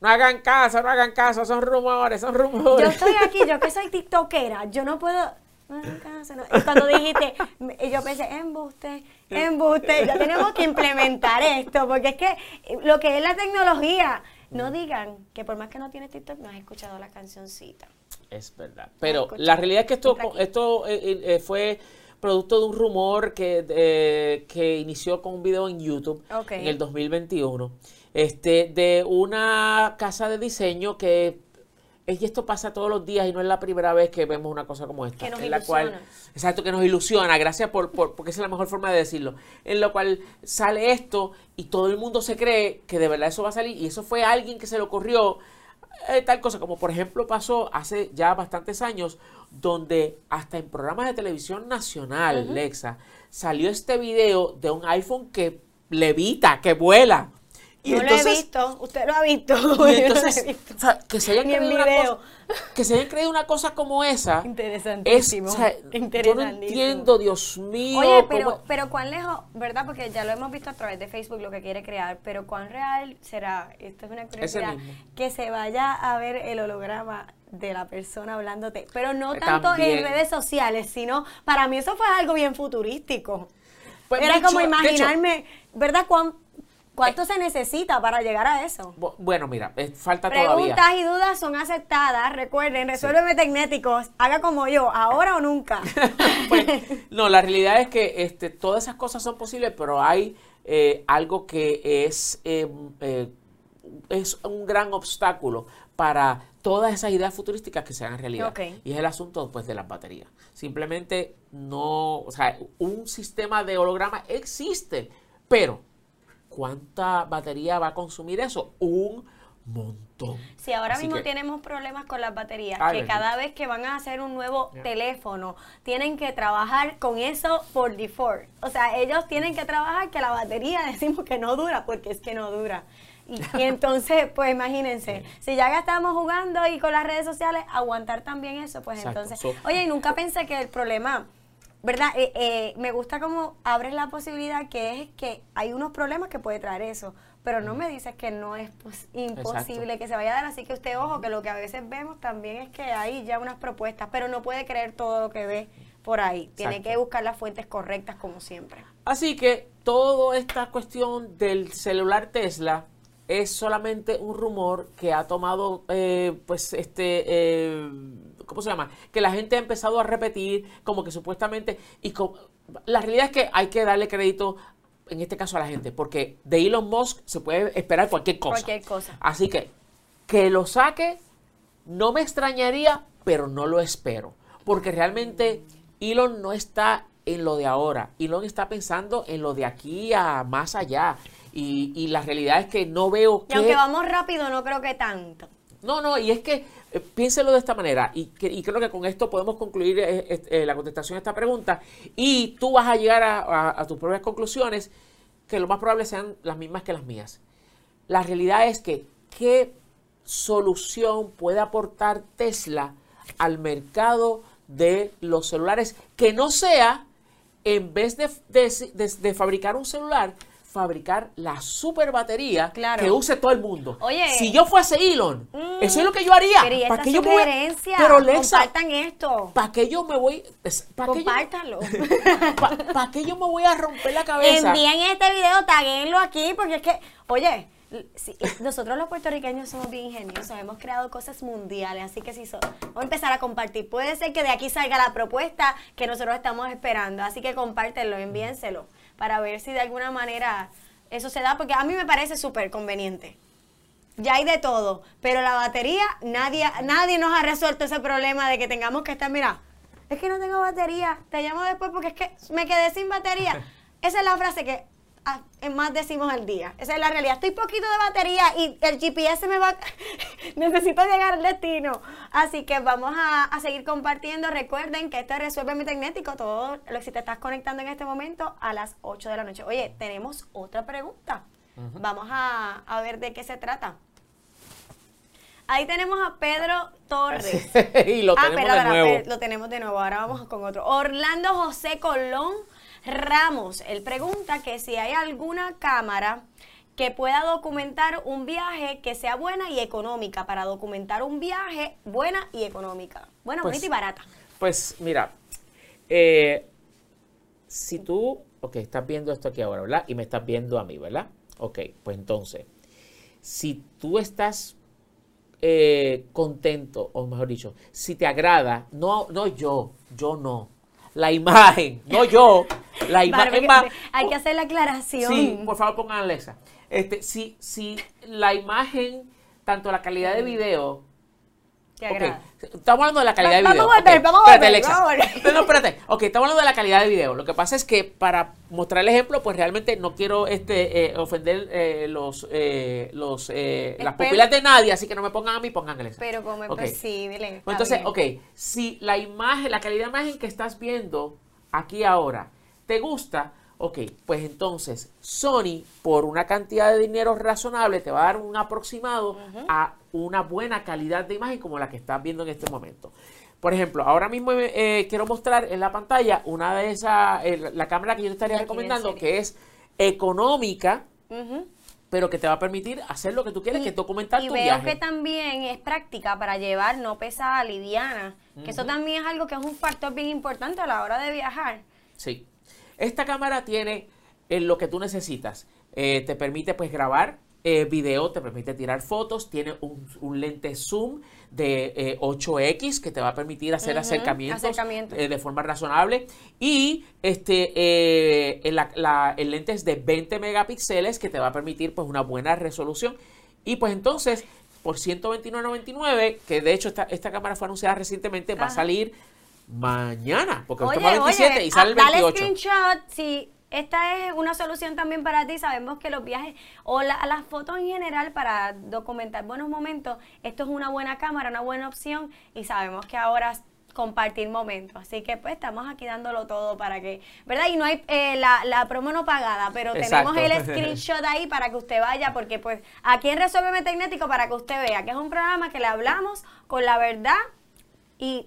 Speaker 2: No hagan caso, no hagan caso, son rumores, son rumores.
Speaker 3: Yo estoy aquí, yo que soy tiktokera, yo no puedo... no hagan caso, no. Y cuando dijiste, yo pensé, embuste, embuste, ya tenemos que implementar esto, porque es que lo que es la tecnología, no digan que por más que no tienes TikTok, no has escuchado la cancioncita.
Speaker 2: Es verdad. Pero la realidad es que esto, esto eh, eh, eh, fue producto de un rumor que, eh, que inició con un video en YouTube en el 2021. Este, de una casa de diseño que y esto pasa todos los días y no es la primera vez que vemos una cosa como esta.
Speaker 3: Que nos
Speaker 2: en la cual, exacto, que nos ilusiona, gracias por, por- porque esa es la mejor forma de decirlo. En lo cual sale esto y todo el mundo se cree que de verdad eso va a salir y eso fue alguien que se le ocurrió eh, tal cosa, como por ejemplo pasó hace ya bastantes años, donde hasta en programas de televisión nacional, Lexa, salió este video de un iPhone que levita, que vuela. Y
Speaker 3: no lo he visto, usted lo ha visto.
Speaker 2: y
Speaker 3: yo no lo he
Speaker 2: entonces,
Speaker 3: visto.
Speaker 2: o sea, que se hayan creído una cosa, que se hayan creído una cosa como esa, es,
Speaker 3: Interesantísimo.
Speaker 2: o sea, yo no
Speaker 3: interesantísimo.
Speaker 2: entiendo, Dios mío,
Speaker 3: Oye,
Speaker 2: cómo-
Speaker 3: pero, pero cuán lejos, ¿verdad? Porque ya lo hemos visto a través de Facebook lo que quiere crear, pero cuán real será, esto es una curiosidad, que se vaya a ver el holograma de la persona hablándote, pero no
Speaker 2: Eh,
Speaker 3: tanto
Speaker 2: también.
Speaker 3: en redes sociales, sino para mí eso fue algo bien futurístico.
Speaker 2: Pues
Speaker 3: Era como
Speaker 2: hecho,
Speaker 3: imaginarme, ¿verdad? ¿Cuán- ¿Cuánto se necesita para llegar a eso?
Speaker 2: bu- bueno, mira, eh, falta todavía.
Speaker 3: Preguntas y dudas son aceptadas. Recuerden, resuélveme tecnéticos. Haga como yo, ahora o nunca.
Speaker 2: Pues, no, la realidad es que este, todas esas cosas son posibles, pero hay eh, algo que es, eh, eh, es un gran obstáculo para todas esas ideas futurísticas que se hagan realidad. Y es el asunto pues, de las baterías. Simplemente no, o sea, un sistema de holograma existe, pero ¿cuánta batería va a consumir eso? Un montón.
Speaker 3: Si ahora
Speaker 2: Así
Speaker 3: mismo
Speaker 2: que-
Speaker 3: tenemos problemas con las baterías,
Speaker 2: Ay,
Speaker 3: que cada vez que van a hacer un nuevo teléfono, tienen que trabajar con eso por default. O sea, ellos tienen que trabajar que la batería decimos que no dura, porque es que no dura. Y, y entonces, pues imagínense, si ya gastamos jugando y con las redes sociales, aguantar también eso, pues
Speaker 2: Exacto.
Speaker 3: entonces...
Speaker 2: So-
Speaker 3: Oye, y nunca pensé que el problema... ¿Verdad? Eh, eh, me gusta como abres la posibilidad que es que hay unos problemas que puede traer eso, pero no me dices que no es pos- imposible que se vaya a dar, así que usted ojo que lo que a veces vemos también es que hay ya unas propuestas, pero no puede creer todo lo que ve por ahí, tiene que buscar las fuentes correctas como siempre.
Speaker 2: Así que toda esta cuestión del celular Tesla es solamente un rumor que ha tomado, eh, pues, este, eh, ¿cómo se llama? Que la gente ha empezado a repetir como que supuestamente, y co- la realidad es que hay que darle crédito, en este caso a la gente, porque de Elon Musk se puede esperar cualquier cosa.
Speaker 3: Cualquier cosa.
Speaker 2: Así que, que lo saque, no me extrañaría, pero no lo espero. Porque realmente Elon no está en lo de ahora. Elon está pensando en lo de aquí a más allá. Y, y la realidad es que no veo
Speaker 3: Y
Speaker 2: que...
Speaker 3: aunque vamos rápido, no creo que tanto.
Speaker 2: No, no, y es que eh, piénselo de esta manera, y, que- y creo que con esto podemos concluir eh, eh, eh, la contestación a esta pregunta, y tú vas a llegar a, tus propias conclusiones, que lo más probable sean las mismas que las mías. La realidad es que, ¿qué solución puede aportar Tesla al mercado de los celulares que no sea, en vez de fabricar un celular, fabricar la super batería
Speaker 3: Claro.
Speaker 2: que use todo el mundo?
Speaker 3: Oye.
Speaker 2: si yo fuese Elon,
Speaker 3: Mm.
Speaker 2: eso es lo que yo haría.
Speaker 3: Pero
Speaker 2: ¿Para qué yo me voy? Pero Lexa,
Speaker 3: compartan esto.
Speaker 2: ¿para qué yo me voy? ¿Para
Speaker 3: Compártanlo.
Speaker 2: pa- pa' qué yo me voy a romper la cabeza?
Speaker 3: Envíen este video, taguenlo aquí, porque es que, oye, si- nosotros los puertorriqueños somos bien ingeniosos, hemos creado cosas mundiales, así que si so- vamos a empezar a compartir. Puede ser que de aquí salga la propuesta que nosotros estamos esperando, así que compártenlo, envíenselo, para ver si de alguna manera eso se da, porque a mí me parece súper conveniente. Ya hay de todo, pero la batería, nadie, nadie nos ha resuelto ese problema de que tengamos que estar, mira, es que no tengo batería, te llamo después porque es que me quedé sin batería. Esa es la frase que más decimos al día. Esa es la realidad. Estoy poquito de batería y el GPS me va... Necesito llegar al destino. Así que vamos a, a seguir compartiendo. Recuerden que esto es Resuelve Mi Tecnético. Todo lo si te estás conectando en este momento a las 8 de la noche. Oye, tenemos otra pregunta. Vamos a, a ver de qué se trata. Ahí tenemos a Pedro Torres.
Speaker 2: y lo
Speaker 3: Ah,
Speaker 2: tenemos de
Speaker 3: perdona,
Speaker 2: nuevo.
Speaker 3: per- lo tenemos de nuevo. Ahora vamos con otro. Orlando José Colón Ramos. Él pregunta que si hay alguna cámara que pueda documentar un viaje que sea buena y económica. Para documentar un viaje buena y económica. Buena,
Speaker 2: Pues,
Speaker 3: bonita y barata.
Speaker 2: Pues mira, eh, si tú, ok, estás viendo esto aquí ahora, ¿verdad? Y me estás viendo a mí, ¿verdad? Ok, pues entonces, si tú estás eh, contento, o mejor dicho, si te agrada, no, no yo, yo no, la imagen, no yo, la imagen.
Speaker 3: hay que hacer la aclaración.
Speaker 2: Sí, por favor pongan Alexa. Este, si, si la imagen, tanto la calidad de video Estamos hablando de la calidad de video.
Speaker 3: vamos a volver, vamos a volver,
Speaker 2: Alexa.
Speaker 3: vamos a volver.
Speaker 2: No, no, espérate. Ok, estamos hablando de la calidad de video. Lo que pasa es que para mostrar el ejemplo, pues realmente no quiero este eh, ofender eh, los, eh, los eh, las pupilas de nadie, así que no me pongan a mí, Alexa.
Speaker 3: Pero como es
Speaker 2: Ok.
Speaker 3: posible. está
Speaker 2: Pues entonces,
Speaker 3: bien.
Speaker 2: ok, si la imagen, la calidad de imagen que estás viendo aquí ahora te gusta, Ok, pues entonces Sony por una cantidad de dinero razonable te va a dar un aproximado a una buena calidad de imagen como la que estás viendo en este momento. Por ejemplo, ahora mismo eh, quiero mostrar en la pantalla una de esas, eh, la cámara que yo te estaría
Speaker 3: Aquí
Speaker 2: recomendando, que es económica, pero que te va a permitir hacer lo que tú quieres, que es documentar
Speaker 3: y
Speaker 2: tu
Speaker 3: veo
Speaker 2: viaje.
Speaker 3: que también es práctica para llevar, no pesada, liviana. Que eso también es algo que es un factor bien importante a la hora de viajar.
Speaker 2: Sí. Esta cámara tiene eh, lo que tú necesitas. Eh, te permite pues grabar eh, video, te permite tirar fotos, tiene un, un lente zoom de eh, 8X que te va a permitir hacer acercamientos,
Speaker 3: acercamientos.
Speaker 2: eh, de forma razonable. Y este eh, el, la- la- el lente es de 20 megapíxeles que te va a permitir pues una buena resolución. Y pues entonces, por 129.99, que de hecho esta, esta cámara fue anunciada recientemente, va a salir mañana, porque
Speaker 3: Oye,
Speaker 2: estamos a 27
Speaker 3: oye,
Speaker 2: y sale el
Speaker 3: ah, dale
Speaker 2: 28.
Speaker 3: screenshot si esta es una solución también para ti. Sabemos que los viajes o la- las fotos en general para documentar buenos momentos, esto es una buena cámara, una buena opción y sabemos que ahora compartir momentos. Así que pues estamos aquí dándolo todo para que, ¿verdad? Y no hay eh, la, la promo no pagada, pero
Speaker 2: Exacto.
Speaker 3: tenemos el screenshot ahí para que usted vaya, porque pues aquí en Resuelve Tecnético para que usted vea que es un programa que le hablamos con la verdad y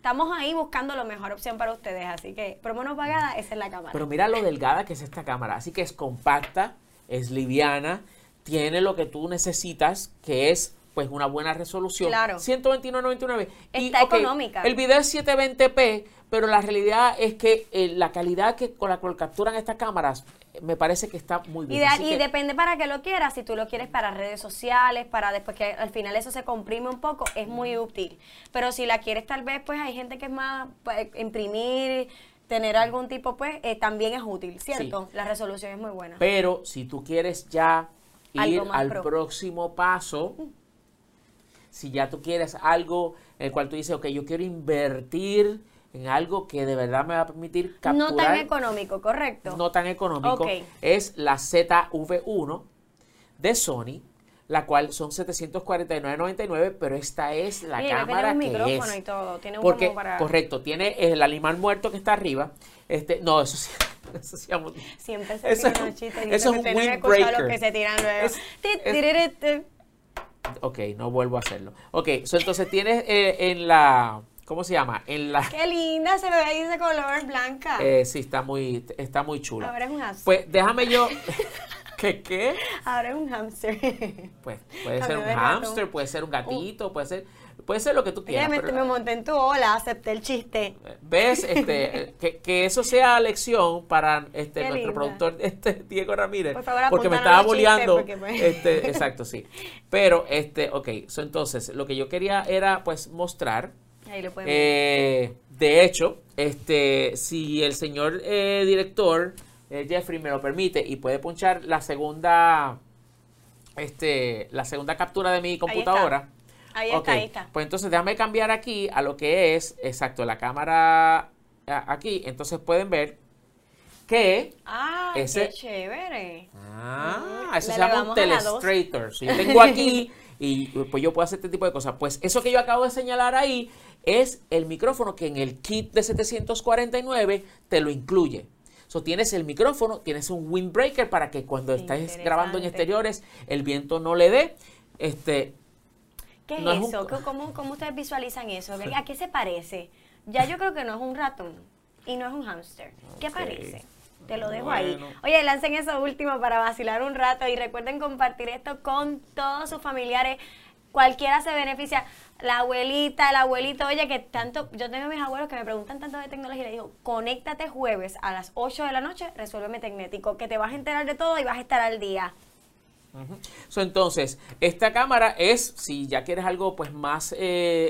Speaker 3: estamos ahí buscando la mejor opción para ustedes. Así que, promo no pagada, esa es la cámara.
Speaker 2: Pero mira lo delgada que es esta cámara. Así que es compacta, es liviana, tiene lo que tú necesitas, que es pues una buena resolución.
Speaker 3: Claro.
Speaker 2: 129.99. Y,
Speaker 3: Está
Speaker 2: ok,
Speaker 3: económica.
Speaker 2: El video es 720p, pero la realidad es que eh, la calidad que con la cual capturan estas cámaras eh, me parece que está muy
Speaker 3: y,
Speaker 2: bien.
Speaker 3: de-
Speaker 2: Así
Speaker 3: y
Speaker 2: que-
Speaker 3: depende para qué lo quieras, si tú lo quieres para redes sociales, para después que al final eso se comprime un poco, es muy útil. Pero si la quieres tal vez, pues hay gente que es más, pues, imprimir, tener algún tipo, pues eh, también es útil, ¿cierto? La resolución es muy buena.
Speaker 2: Pero si tú quieres ya ir al
Speaker 3: pro.
Speaker 2: próximo paso, si ya tú quieres algo en el cual tú dices, ok, yo quiero invertir en algo que de verdad me va a permitir capturar.
Speaker 3: no tan económico, correcto.
Speaker 2: no tan económico,
Speaker 3: Ok.
Speaker 2: es la ZV1 de Sony, la cual son 749.99, pero esta es la
Speaker 3: Oye, que tiene
Speaker 2: cámara
Speaker 3: un
Speaker 2: que
Speaker 3: micrófono
Speaker 2: es.
Speaker 3: y todo, tiene un
Speaker 2: Porque,
Speaker 3: para-
Speaker 2: correcto, tiene el animal muerto que está arriba. Este, no, eso sí, eso sí, vamos-
Speaker 3: Siempre se
Speaker 2: Eso
Speaker 3: tiran
Speaker 2: es-
Speaker 3: los chistes.
Speaker 2: eso es un windbreaker.
Speaker 3: los que se tiran luego.
Speaker 2: Es-
Speaker 3: Ti,
Speaker 2: es-
Speaker 3: tiririti.
Speaker 2: Ok, no vuelvo a hacerlo. Ok, so, entonces tienes eh, en la, ¿cómo se llama? En la,
Speaker 3: Qué linda se ve ahí de color blanca.
Speaker 2: eh, sí, está muy, está muy chula.
Speaker 3: Ahora es un hamster.
Speaker 2: Pues déjame yo, ¿qué qué?
Speaker 3: Ahora es un hamster.
Speaker 2: Pues puede ser un hámster, puede ser un gatito, puede ser, puede ser lo que tú quieras.
Speaker 3: me,
Speaker 2: pero-
Speaker 3: me monté en tu ola, acepté el chiste.
Speaker 2: ¿Ves? Este, que, que eso sea lección para este,
Speaker 3: Qué
Speaker 2: nuestro
Speaker 3: linda.
Speaker 2: productor este, Diego Ramírez.
Speaker 3: Por favor,
Speaker 2: porque me estaba boleando.
Speaker 3: porque, pues-
Speaker 2: Este, exacto, sí. Pero, este, ok, so, entonces, lo que yo quería era pues mostrar.
Speaker 3: Ahí lo pueden ver.
Speaker 2: eh, de hecho, este, si el señor eh, director eh, Jeffrey me lo permite y puede punchar la segunda, este, la segunda captura de mi computadora.
Speaker 3: Ahí está, ahí está.
Speaker 2: Pues entonces déjame cambiar aquí a lo que es, exacto, la cámara aquí. Entonces pueden ver que...
Speaker 3: Ah,
Speaker 2: ese-
Speaker 3: qué chévere.
Speaker 2: Ah,
Speaker 3: Mm,
Speaker 2: eso
Speaker 3: le
Speaker 2: se llama un telestrator. Si yo tengo aquí y pues yo puedo hacer este tipo de cosas. Pues eso que yo acabo de señalar ahí es el micrófono que en el kit de 749 te lo incluye. So, tienes el micrófono, tienes un windbreaker para que cuando estés grabando en exteriores el viento no le dé. Este,
Speaker 3: ¿Qué
Speaker 2: No
Speaker 3: es
Speaker 2: es un-
Speaker 3: eso? ¿Cómo- ¿Cómo, cómo ustedes visualizan eso? ¿A qué se parece? Ya yo creo que no es un ratón y no es un hámster. ¿Qué parece? Te lo dejo ahí. Oye, lancen eso último para vacilar un rato y recuerden compartir esto con todos sus familiares. Cualquiera se beneficia. La abuelita, el abuelito, oye, que tanto, yo tengo mis abuelos que me preguntan tanto de tecnología y les digo, conéctate jueves a las 8 de la noche, resuélveme Tecnético, que te vas a enterar de todo y vas a estar al día.
Speaker 2: So, entonces, esta cámara es, si ya quieres algo pues más eh,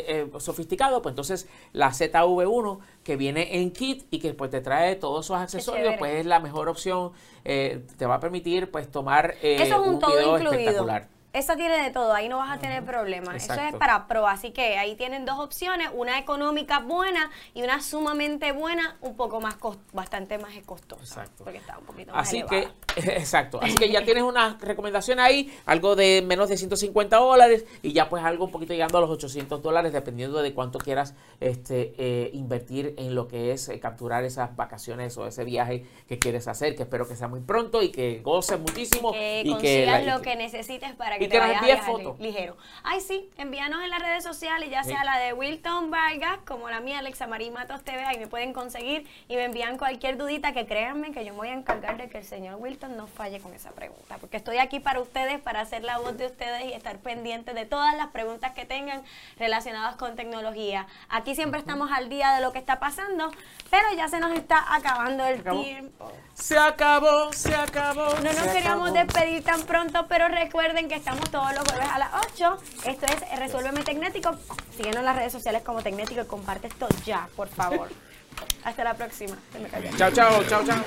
Speaker 2: eh, sofisticado, pues entonces la ZV1 que viene en kit y que pues te trae todos esos accesorios, pues es la mejor opción. eh, te va a permitir pues tomar eh,
Speaker 3: Eso es un todo
Speaker 2: video
Speaker 3: incluido.
Speaker 2: espectacular.
Speaker 3: Esa tiene de todo, ahí no vas a tener problemas. Eso es para pro, así que ahí tienen dos opciones, una económica buena y una sumamente buena, un poco más cos- bastante más costosa.
Speaker 2: Exacto.
Speaker 3: Porque está un poquito más
Speaker 2: Así que, exacto. Así que ya tienes una recomendación ahí, algo de menos de 150 dólares y ya pues algo un poquito llegando a los 800 dólares, dependiendo de cuánto quieras este, eh, invertir en lo que es eh, capturar esas vacaciones o ese viaje que quieres hacer, que espero que sea muy pronto y que goces muchísimo.
Speaker 3: que
Speaker 2: y
Speaker 3: consigas
Speaker 2: la-
Speaker 3: lo que necesites para
Speaker 2: y
Speaker 3: te
Speaker 2: envíes
Speaker 3: viajar
Speaker 2: fotos.
Speaker 3: li- ligero. Ay, sí, envíanos en las redes sociales, ya
Speaker 2: Sí.
Speaker 3: sea la de Wilton Vargas, como la mía, Alexa Marí Matos TV, ahí me pueden conseguir y me envían cualquier dudita que créanme que yo me voy a encargar de que el señor Wilton no falle con esa pregunta, porque estoy aquí para ustedes, para hacer la voz de ustedes y estar pendiente de todas las preguntas que tengan relacionadas con tecnología. Aquí siempre estamos al día de lo que está pasando, pero ya se nos está acabando el tiempo.
Speaker 2: Se acabó, se acabó.
Speaker 3: No nos queríamos
Speaker 2: acabó.
Speaker 3: despedir tan pronto, pero recuerden que estamos todos los jueves a las 8. Esto es Resuélveme Tecnético. Síguenos en las redes sociales como Tecnético y comparte esto ya, por favor. Hasta la próxima.
Speaker 2: Chao, chao, chao, chao.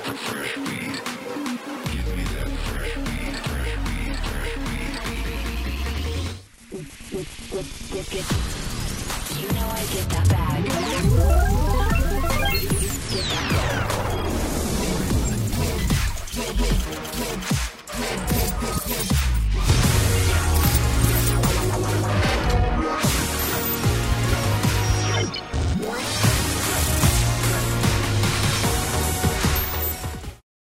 Speaker 1: You know I get that bag. Get that bag.